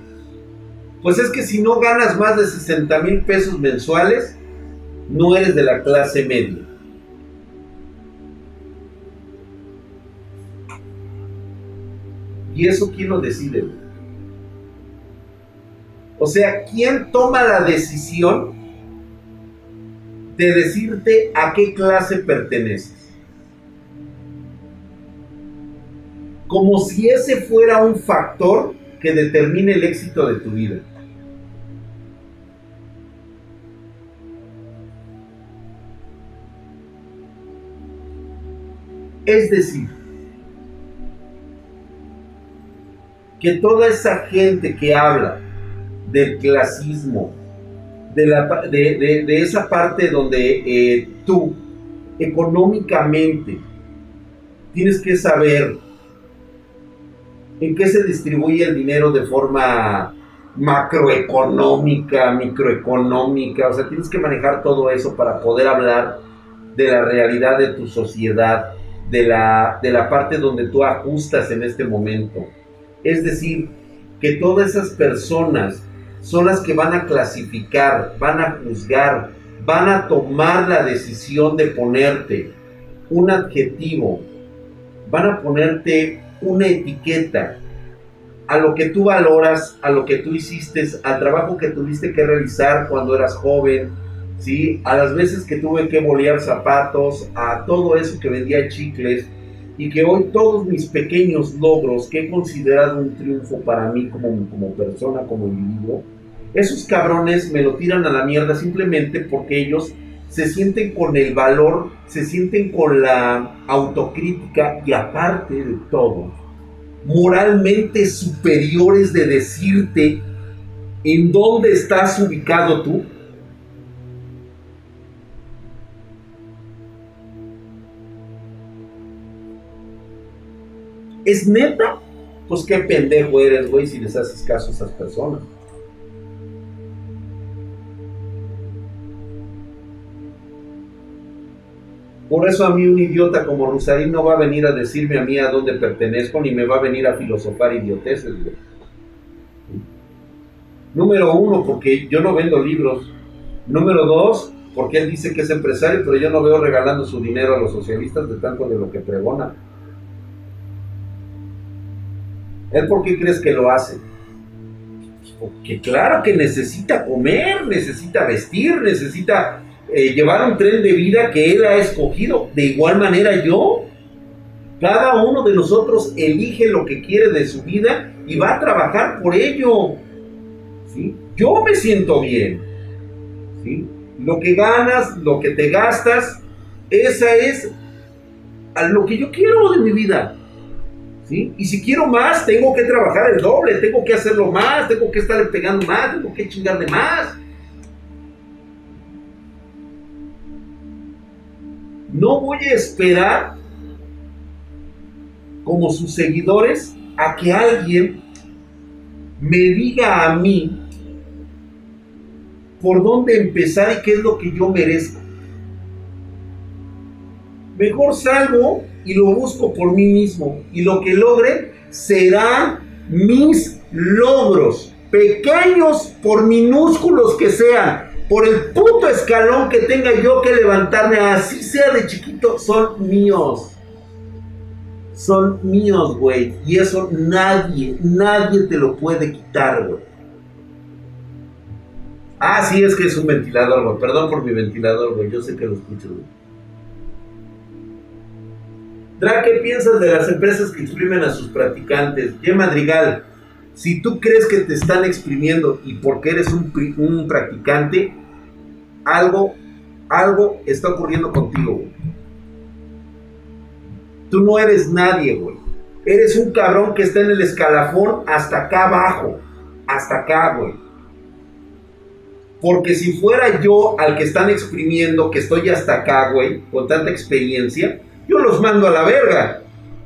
Pues es que si no ganas más de 60 mil pesos mensuales, no eres de la clase media. ¿Y eso quién lo decide? O sea, ¿quién toma la decisión de decirte a qué clase perteneces? Como si ese fuera un factor que determine el éxito de tu vida. Es decir, que toda esa gente que habla del clasismo, de, la, de, esa parte donde eh, tú económicamente tienes que saber en qué se distribuye el dinero de forma macroeconómica, microeconómica, o sea, tienes que manejar todo eso para poder hablar de la realidad de tu sociedad, de la, de la parte donde tú ajustas en este momento. Es decir, que todas esas personas son las que van a clasificar, van a juzgar, van a tomar la decisión de ponerte un adjetivo, van a ponerte una etiqueta a lo que tú valoras, a lo que tú hiciste, al trabajo que tuviste que realizar cuando eras joven, ¿sí? A las veces que tuve que bolear zapatos, a todo eso que vendía chicles, y que hoy todos mis pequeños logros que he considerado un triunfo para mí como, como persona, como individuo, esos cabrones me lo tiran a la mierda simplemente porque ellos se sienten con el valor, se sienten con la autocrítica y aparte de todo, moralmente superiores de decirte en dónde estás ubicado tú ¿Es neta? Pues qué pendejo eres, güey, si les haces caso a esas personas. Por eso a mí un idiota como Rusarín no va a venir a decirme a mí a dónde pertenezco, ni me va a venir a filosofar idioteces. Número uno, porque yo no vendo libros. Número dos, porque él dice que es empresario, pero yo no veo regalando su dinero a los socialistas de tanto de lo que pregona. ¿Él por qué crees que lo hace? Porque claro que necesita comer, necesita vestir, necesita eh, llevar un tren de vida que él ha escogido. De igual manera yo. Cada uno de nosotros elige lo que quiere de su vida y va a trabajar por ello. ¿sí? Yo me siento bien. ¿sí? Lo que ganas, lo que te gastas, esa es a lo que yo quiero de mi vida. Y si quiero más, tengo que trabajar el doble, tengo que hacerlo más, tengo que estar pegando más, tengo que chingarle más. No voy a esperar como sus seguidores a que alguien me diga a mí por dónde empezar y qué es lo que yo merezco. Mejor salgo y lo busco por mí mismo. Y lo que logre serán mis logros, pequeños por minúsculos que sean, por el puto escalón que tenga yo que levantarme, así sea de chiquito, son míos. Son míos, güey. Y eso nadie, nadie te lo puede quitar, güey. Ah, sí, es que es un ventilador, güey. Perdón por mi ventilador, güey. Yo sé que lo escucho, güey. ¿qué piensas de las empresas que exprimen a sus practicantes? Ye Madrigal, si tú crees que te están exprimiendo y porque eres un, practicante, algo, algo está ocurriendo contigo. Tú no eres nadie, güey. Eres un cabrón que está en el escalafón hasta acá abajo. Hasta acá, güey. Porque si fuera yo al que están exprimiendo, que estoy hasta acá, güey, con tanta experiencia, yo los mando a la verga.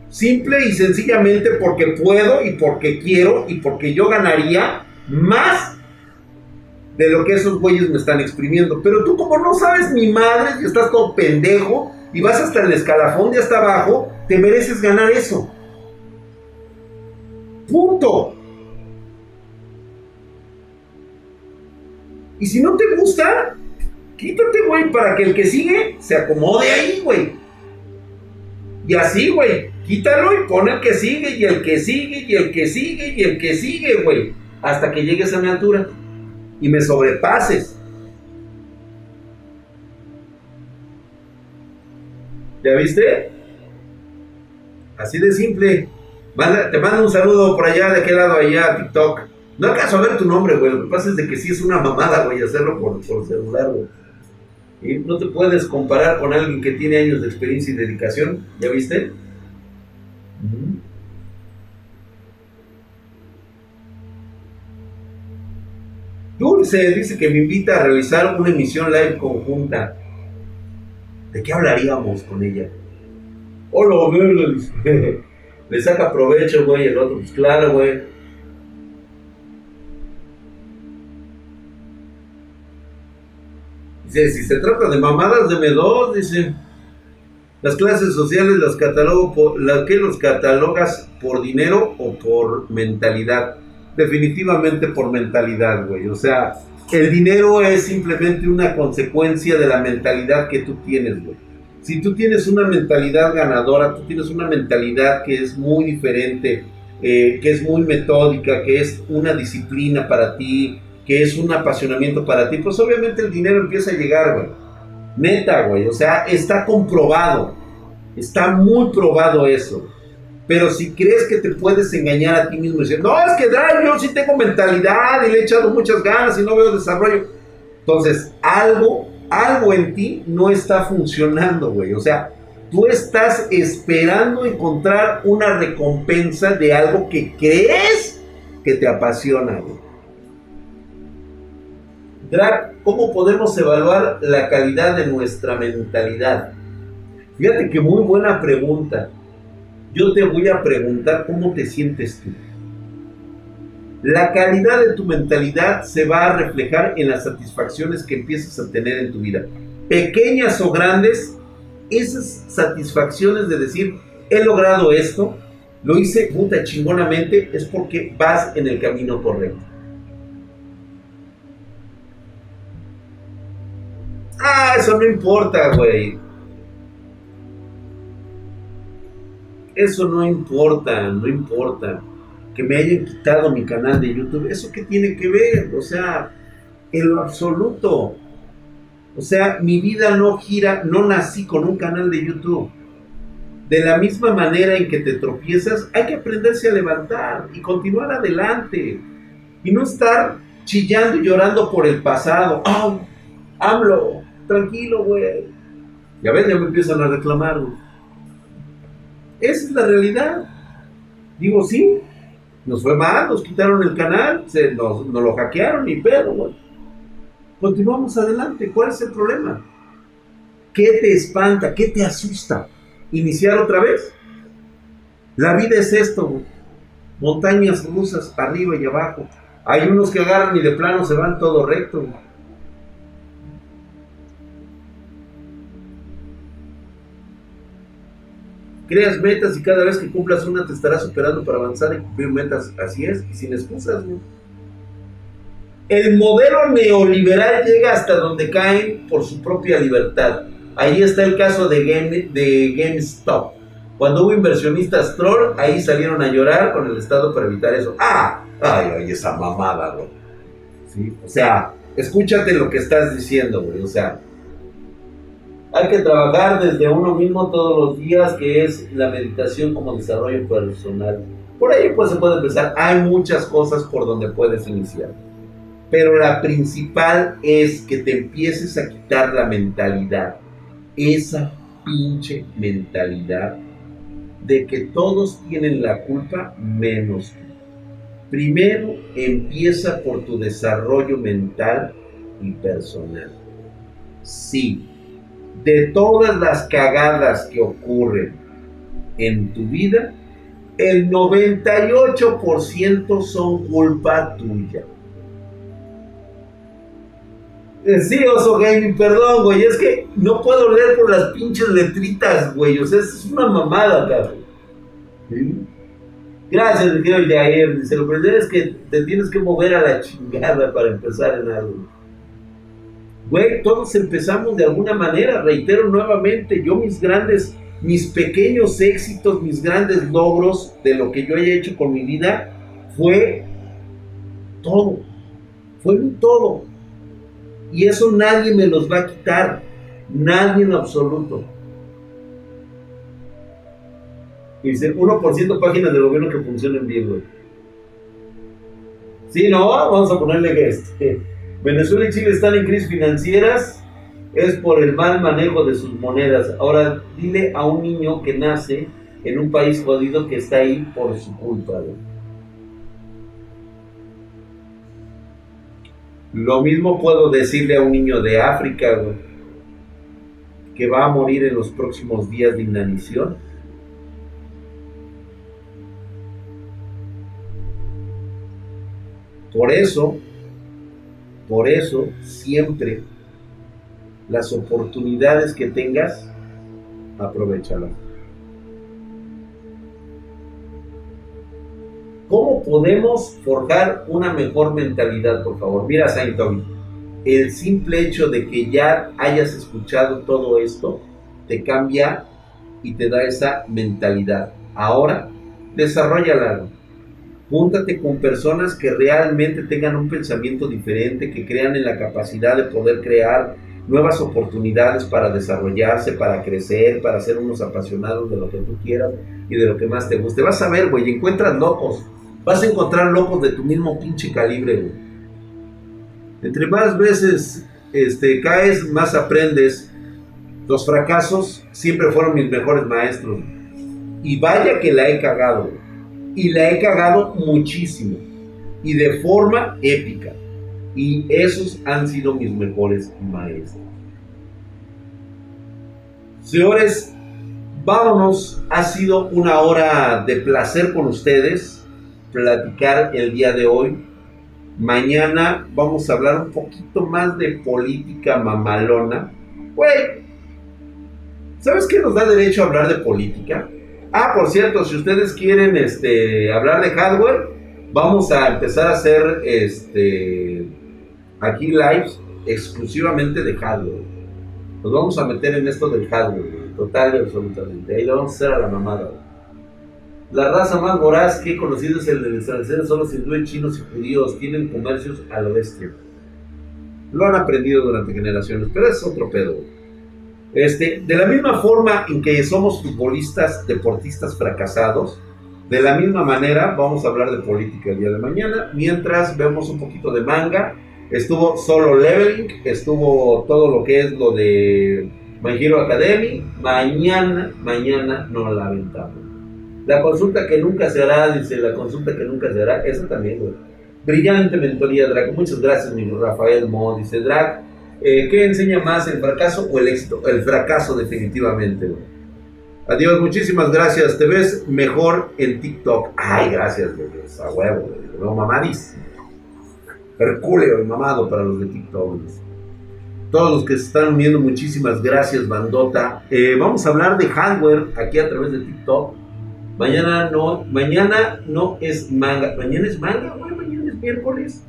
Simple y sencillamente porque puedo y porque quiero y porque yo ganaría más de lo que esos güeyes me están exprimiendo. Pero tú como no sabes ni madre y estás todo pendejo y vas hasta el escalafón de hasta abajo, te mereces ganar eso. Punto. Y si no te gusta, quítate, güey, para que el que sigue se acomode ahí, güey. Y así, güey, quítalo y pon el que sigue, y el que sigue, y el que sigue, y el que sigue, güey. Hasta que llegues a mi altura y me sobrepases. ¿Ya viste? Así de simple. te mando un saludo por allá, de aquel lado allá, TikTok. No acaso a ver tu nombre, güey. Lo que pasa es de que sí es una mamada, güey, hacerlo por, por celular, güey. Y no te puedes comparar con alguien que tiene años de experiencia y dedicación. ¿Ya viste? Dulce dice que me invita a realizar una emisión live conjunta. ¿De qué hablaríamos con ella? Hola, le, le saca provecho, güey, el otro, pues claro, güey. Dice, si se trata de mamadas, de dos, dice. Las clases sociales las catalogo por, las que los catalogas por dinero o por mentalidad. Definitivamente por mentalidad, güey. O sea, el dinero es simplemente una consecuencia de la mentalidad que tú tienes, güey. Si tú tienes una mentalidad ganadora, tú tienes una mentalidad que es muy diferente, eh, que es muy metódica, que es una disciplina para ti, que es un apasionamiento para ti, pues obviamente el dinero empieza a llegar, güey. Neta, güey. O sea, está comprobado. Está muy probado eso. Pero si crees que te puedes engañar a ti mismo y decir, no, es que Drive, yo sí tengo mentalidad y le he echado muchas ganas y no veo desarrollo. Entonces, algo, algo en ti no está funcionando, güey. O sea, tú estás esperando encontrar una recompensa de algo que crees que te apasiona, güey. Drag, ¿cómo podemos evaluar la calidad de nuestra mentalidad? Fíjate que muy buena pregunta yo te voy a preguntar cómo te sientes tú. La calidad de tu mentalidad se va a reflejar en las satisfacciones que empiezas a tener en tu vida. Pequeñas o grandes, esas satisfacciones de decir, he logrado esto, lo hice puta chingonamente, es porque vas en el camino correcto. Eso no importa, güey. Eso no importa, no importa. Que me hayan quitado mi canal de YouTube, ¿eso qué tiene que ver? O sea, en lo absoluto. O sea, mi vida no gira, no nací con un canal de YouTube. De la misma manera en que te tropiezas, hay que aprenderse a levantar y continuar adelante. Y no estar chillando y llorando por el pasado. ¡Ah! hablo, tranquilo, güey. Ya ves, ya me empiezan a reclamar, güey. Esa es la realidad. Digo, sí, nos fue mal, nos quitaron el canal, se, nos, lo hackearon y pero, Continuamos adelante, ¿cuál es el problema? ¿Qué te espanta? ¿Qué te asusta? ¿Iniciar otra vez? La vida es esto, montañas rusas arriba y abajo. Hay unos que agarran y de plano se van todo recto. Creas metas y cada vez que cumplas una te estarás superando para avanzar y cumplir metas. Así es, y sin excusas, El modelo neoliberal llega hasta donde caen por su propia libertad. Ahí está el caso de, Game, de GameStop. Cuando hubo inversionistas troll, ahí salieron a llorar con el Estado para evitar eso. ¡Ah! ¡Ay, ay, esa mamada, güey! ¿Sí? O sea, escúchate lo que estás diciendo, güey. O sea, hay que trabajar desde uno mismo todos los días, que es la meditación como desarrollo personal. Por ahí pues se puede empezar. Hay muchas cosas por donde puedes iniciar. Pero la principal es que te empieces a quitar la mentalidad. Esa pinche mentalidad de que todos tienen la culpa menos tú. Primero empieza por tu desarrollo mental y personal. Sí, de todas las cagadas que ocurren en tu vida, el 98% son culpa tuya. Eh, sí, Oso Gaming, perdón, güey. Es que no puedo leer por las pinches letritas, güey. O sea, es una mamada, cabrón. Gracias, dijeron de ayer. Dice, lo primero es que te tienes que mover a la chingada para empezar en algo. Güey, todos empezamos de alguna manera. Reitero nuevamente, yo mis grandes, mis pequeños éxitos, mis grandes logros de lo que yo haya hecho con mi vida, fue todo. Fue mi todo y eso nadie me los va a quitar. Nadie en absoluto. dice, 1% páginas del gobierno que funcionen bien, güey. Sí, no, vamos a ponerle que este. Venezuela y Chile están en crisis financieras, es por el mal manejo de sus monedas. Ahora, dile a un niño que nace en un país jodido que está ahí por su culpa. Lo mismo puedo decirle a un niño de África que va a morir en los próximos días de inanición. Por eso, por eso, siempre las oportunidades que tengas, aprovechalas. ¿Cómo podemos forjar una mejor mentalidad, por favor? Mira, Saint el simple hecho de que ya hayas escuchado todo esto te cambia y te da esa mentalidad. Ahora, desarrollala. Júntate con personas que realmente tengan un pensamiento diferente, que crean en la capacidad de poder crear nuevas oportunidades para desarrollarse, para crecer, para ser unos apasionados de lo que tú quieras y de lo que más te guste. Vas a ver, güey, encuentras locos vas a encontrar locos de tu mismo pinche calibre, güey. Entre más veces este, caes, más aprendes. Los fracasos siempre fueron mis mejores maestros. Y vaya que la he cagado. Y la he cagado muchísimo. Y de forma épica. Y esos han sido mis mejores maestros. Señores, vámonos. Ha sido una hora de placer con ustedes platicar el día de hoy. Mañana vamos a hablar un poquito más de política mamalona. Güey, ¿sabes qué nos da derecho a hablar de política? Ah, por cierto, si ustedes quieren este, hablar de hardware, vamos a empezar a hacer este, aquí lives exclusivamente de hardware. Nos vamos a meter en esto del hardware, total y absolutamente. Ahí lo vamos a hacer a la mamada. La raza más voraz que he conocido es el de extranjero, son los hindúes, chinos y judíos. Tienen comercios a lo bestia. Lo han aprendido durante generaciones, pero es otro pedo. Este, de la misma forma en que somos futbolistas, deportistas fracasados, de la misma manera vamos a hablar de política el día de mañana, mientras vemos un poquito de manga. Estuvo solo leveling, estuvo todo lo que es lo de My Hero Academy. Mañana, mañana no la aventamos. La consulta que nunca se hará, dice, la consulta que nunca se hará, esa también. Brillante mentoría, Drac. Muchas gracias, mi Rafael Mo. Dice, Drac, eh, ¿qué enseña más, el fracaso o el éxito? El fracaso, definitivamente, güey. Adiós, muchísimas gracias. Te ves mejor en TikTok. Ay, gracias, güey. A huevo, güey. No, mamadísimo. Hercúleo y mamado para los de TikTok. Todos los que se están uniendo, muchísimas gracias, bandota. Eh, vamos a hablar de hardware aquí a través de TikTok. Mañana no, mañana no es manga. Mañana es manga, güey. Mañana es miércoles.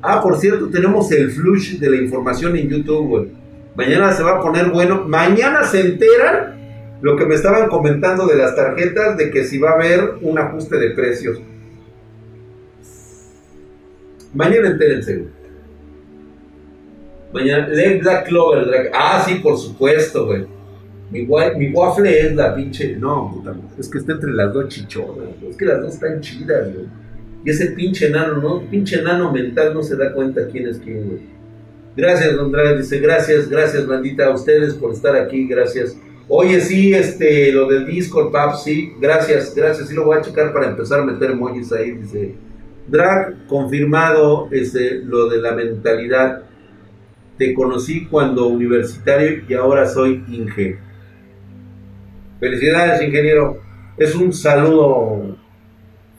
Ah, por cierto, tenemos el flush de la información en YouTube, güey. Mañana se va a poner bueno. Mañana se enteran lo que me estaban comentando de las tarjetas de que si va a haber un ajuste de precios. Mañana entérense, güey. Mañana, Leg Black Clover. Ah, sí, por supuesto, güey. Mi, waffle es la pinche. No, puta Es que está entre las dos chichonas. Es que las dos están chidas, güey. Ese pinche enano, ¿no? Pinche enano mental no se da cuenta quién es quién, güey. Gracias, Don Dice, gracias, gracias, bandita, a ustedes por estar aquí. Gracias. Oye, sí, este, lo del Discord, pap, sí, gracias, gracias, sí lo voy a checar para empezar a meter emojis ahí, dice. Drag, confirmado, este, lo de la mentalidad. Te conocí cuando universitario y ahora soy Inge. Felicidades, ingeniero. Es un saludo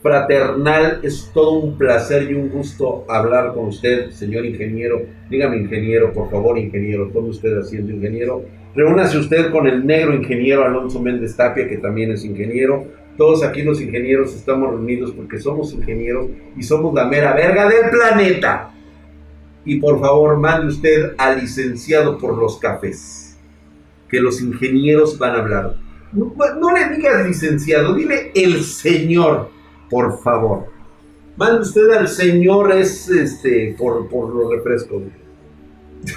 fraternal, es todo un placer y un gusto hablar con usted, señor ingeniero. Dígame ingeniero, por favor, ingeniero, todo usted haciendo ingeniero. Reúnase usted con el negro ingeniero Alonso Méndez Tapia, que también es ingeniero. Todos aquí los ingenieros estamos reunidos porque somos ingenieros y somos la mera verga del planeta. Y por favor, mande usted al licenciado por los cafés, que los ingenieros van a hablar. No, no le digas licenciado, dile el señor por favor. Mande usted al señor es este por, por los refrescos.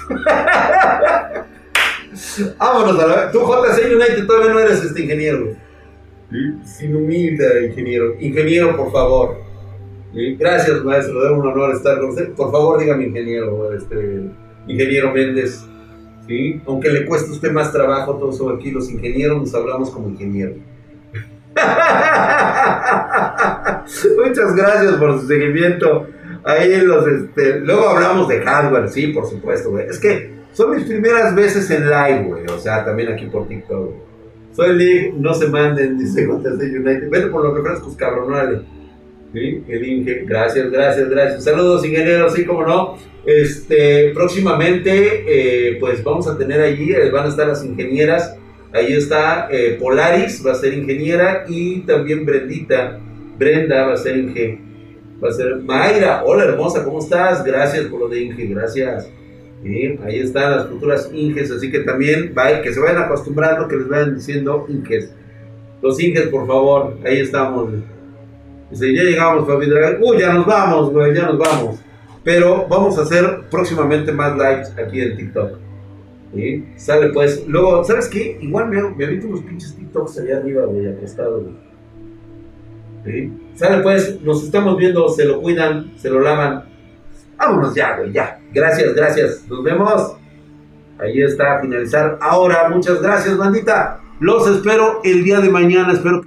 Vámonos a la Tú, JC United, todavía no eres este ingeniero. Sin humilde, ingeniero. Ingeniero, por favor. Gracias, maestro. Es un honor estar con usted. Por favor, dígame, ingeniero, este, ingeniero Méndez. ¿Sí? Aunque le cueste usted más trabajo, todos aquí los ingenieros nos hablamos como ingeniero. Muchas gracias por su seguimiento. Ahí los, este, luego hablamos de hardware, sí, por supuesto, güey. Es que son mis primeras veces en live, güey. O sea, también aquí por TikTok. Soy League, no se manden, dice Contestation United. Vete por los refrescos, cabronales. ¿Sí? El Inge, gracias, gracias, gracias. Saludos, ingenieros, sí, como no. Este, próximamente, eh, pues vamos a tener allí, eh, van a estar las ingenieras Ahí está eh, Polaris, va a ser ingeniera, y también Brendita, Brenda va a ser Inge. Va a ser Mayra, hola hermosa, ¿cómo estás? Gracias por lo de Inge, gracias. ahí están las futuras Inges, así que también que se vayan acostumbrando, que les vayan diciendo Inges. Los Inges, por favor, ahí estamos. Dice, ya llegamos, Fabi Uy, ya nos vamos, güey, ya nos vamos. Pero vamos a hacer próximamente más lives aquí en TikTok. Sale pues. Luego, ¿sabes qué? Igual me, me aviento unos pinches TikToks allá arriba, güey, acostado, güey. Sale pues, nos estamos viendo, se lo cuidan, se lo lavan. Vámonos ya, güey, ya. Gracias, gracias. Nos vemos. Ahí está, finalizar. Ahora, muchas gracias, bandita. Los espero el día de mañana. Espero que.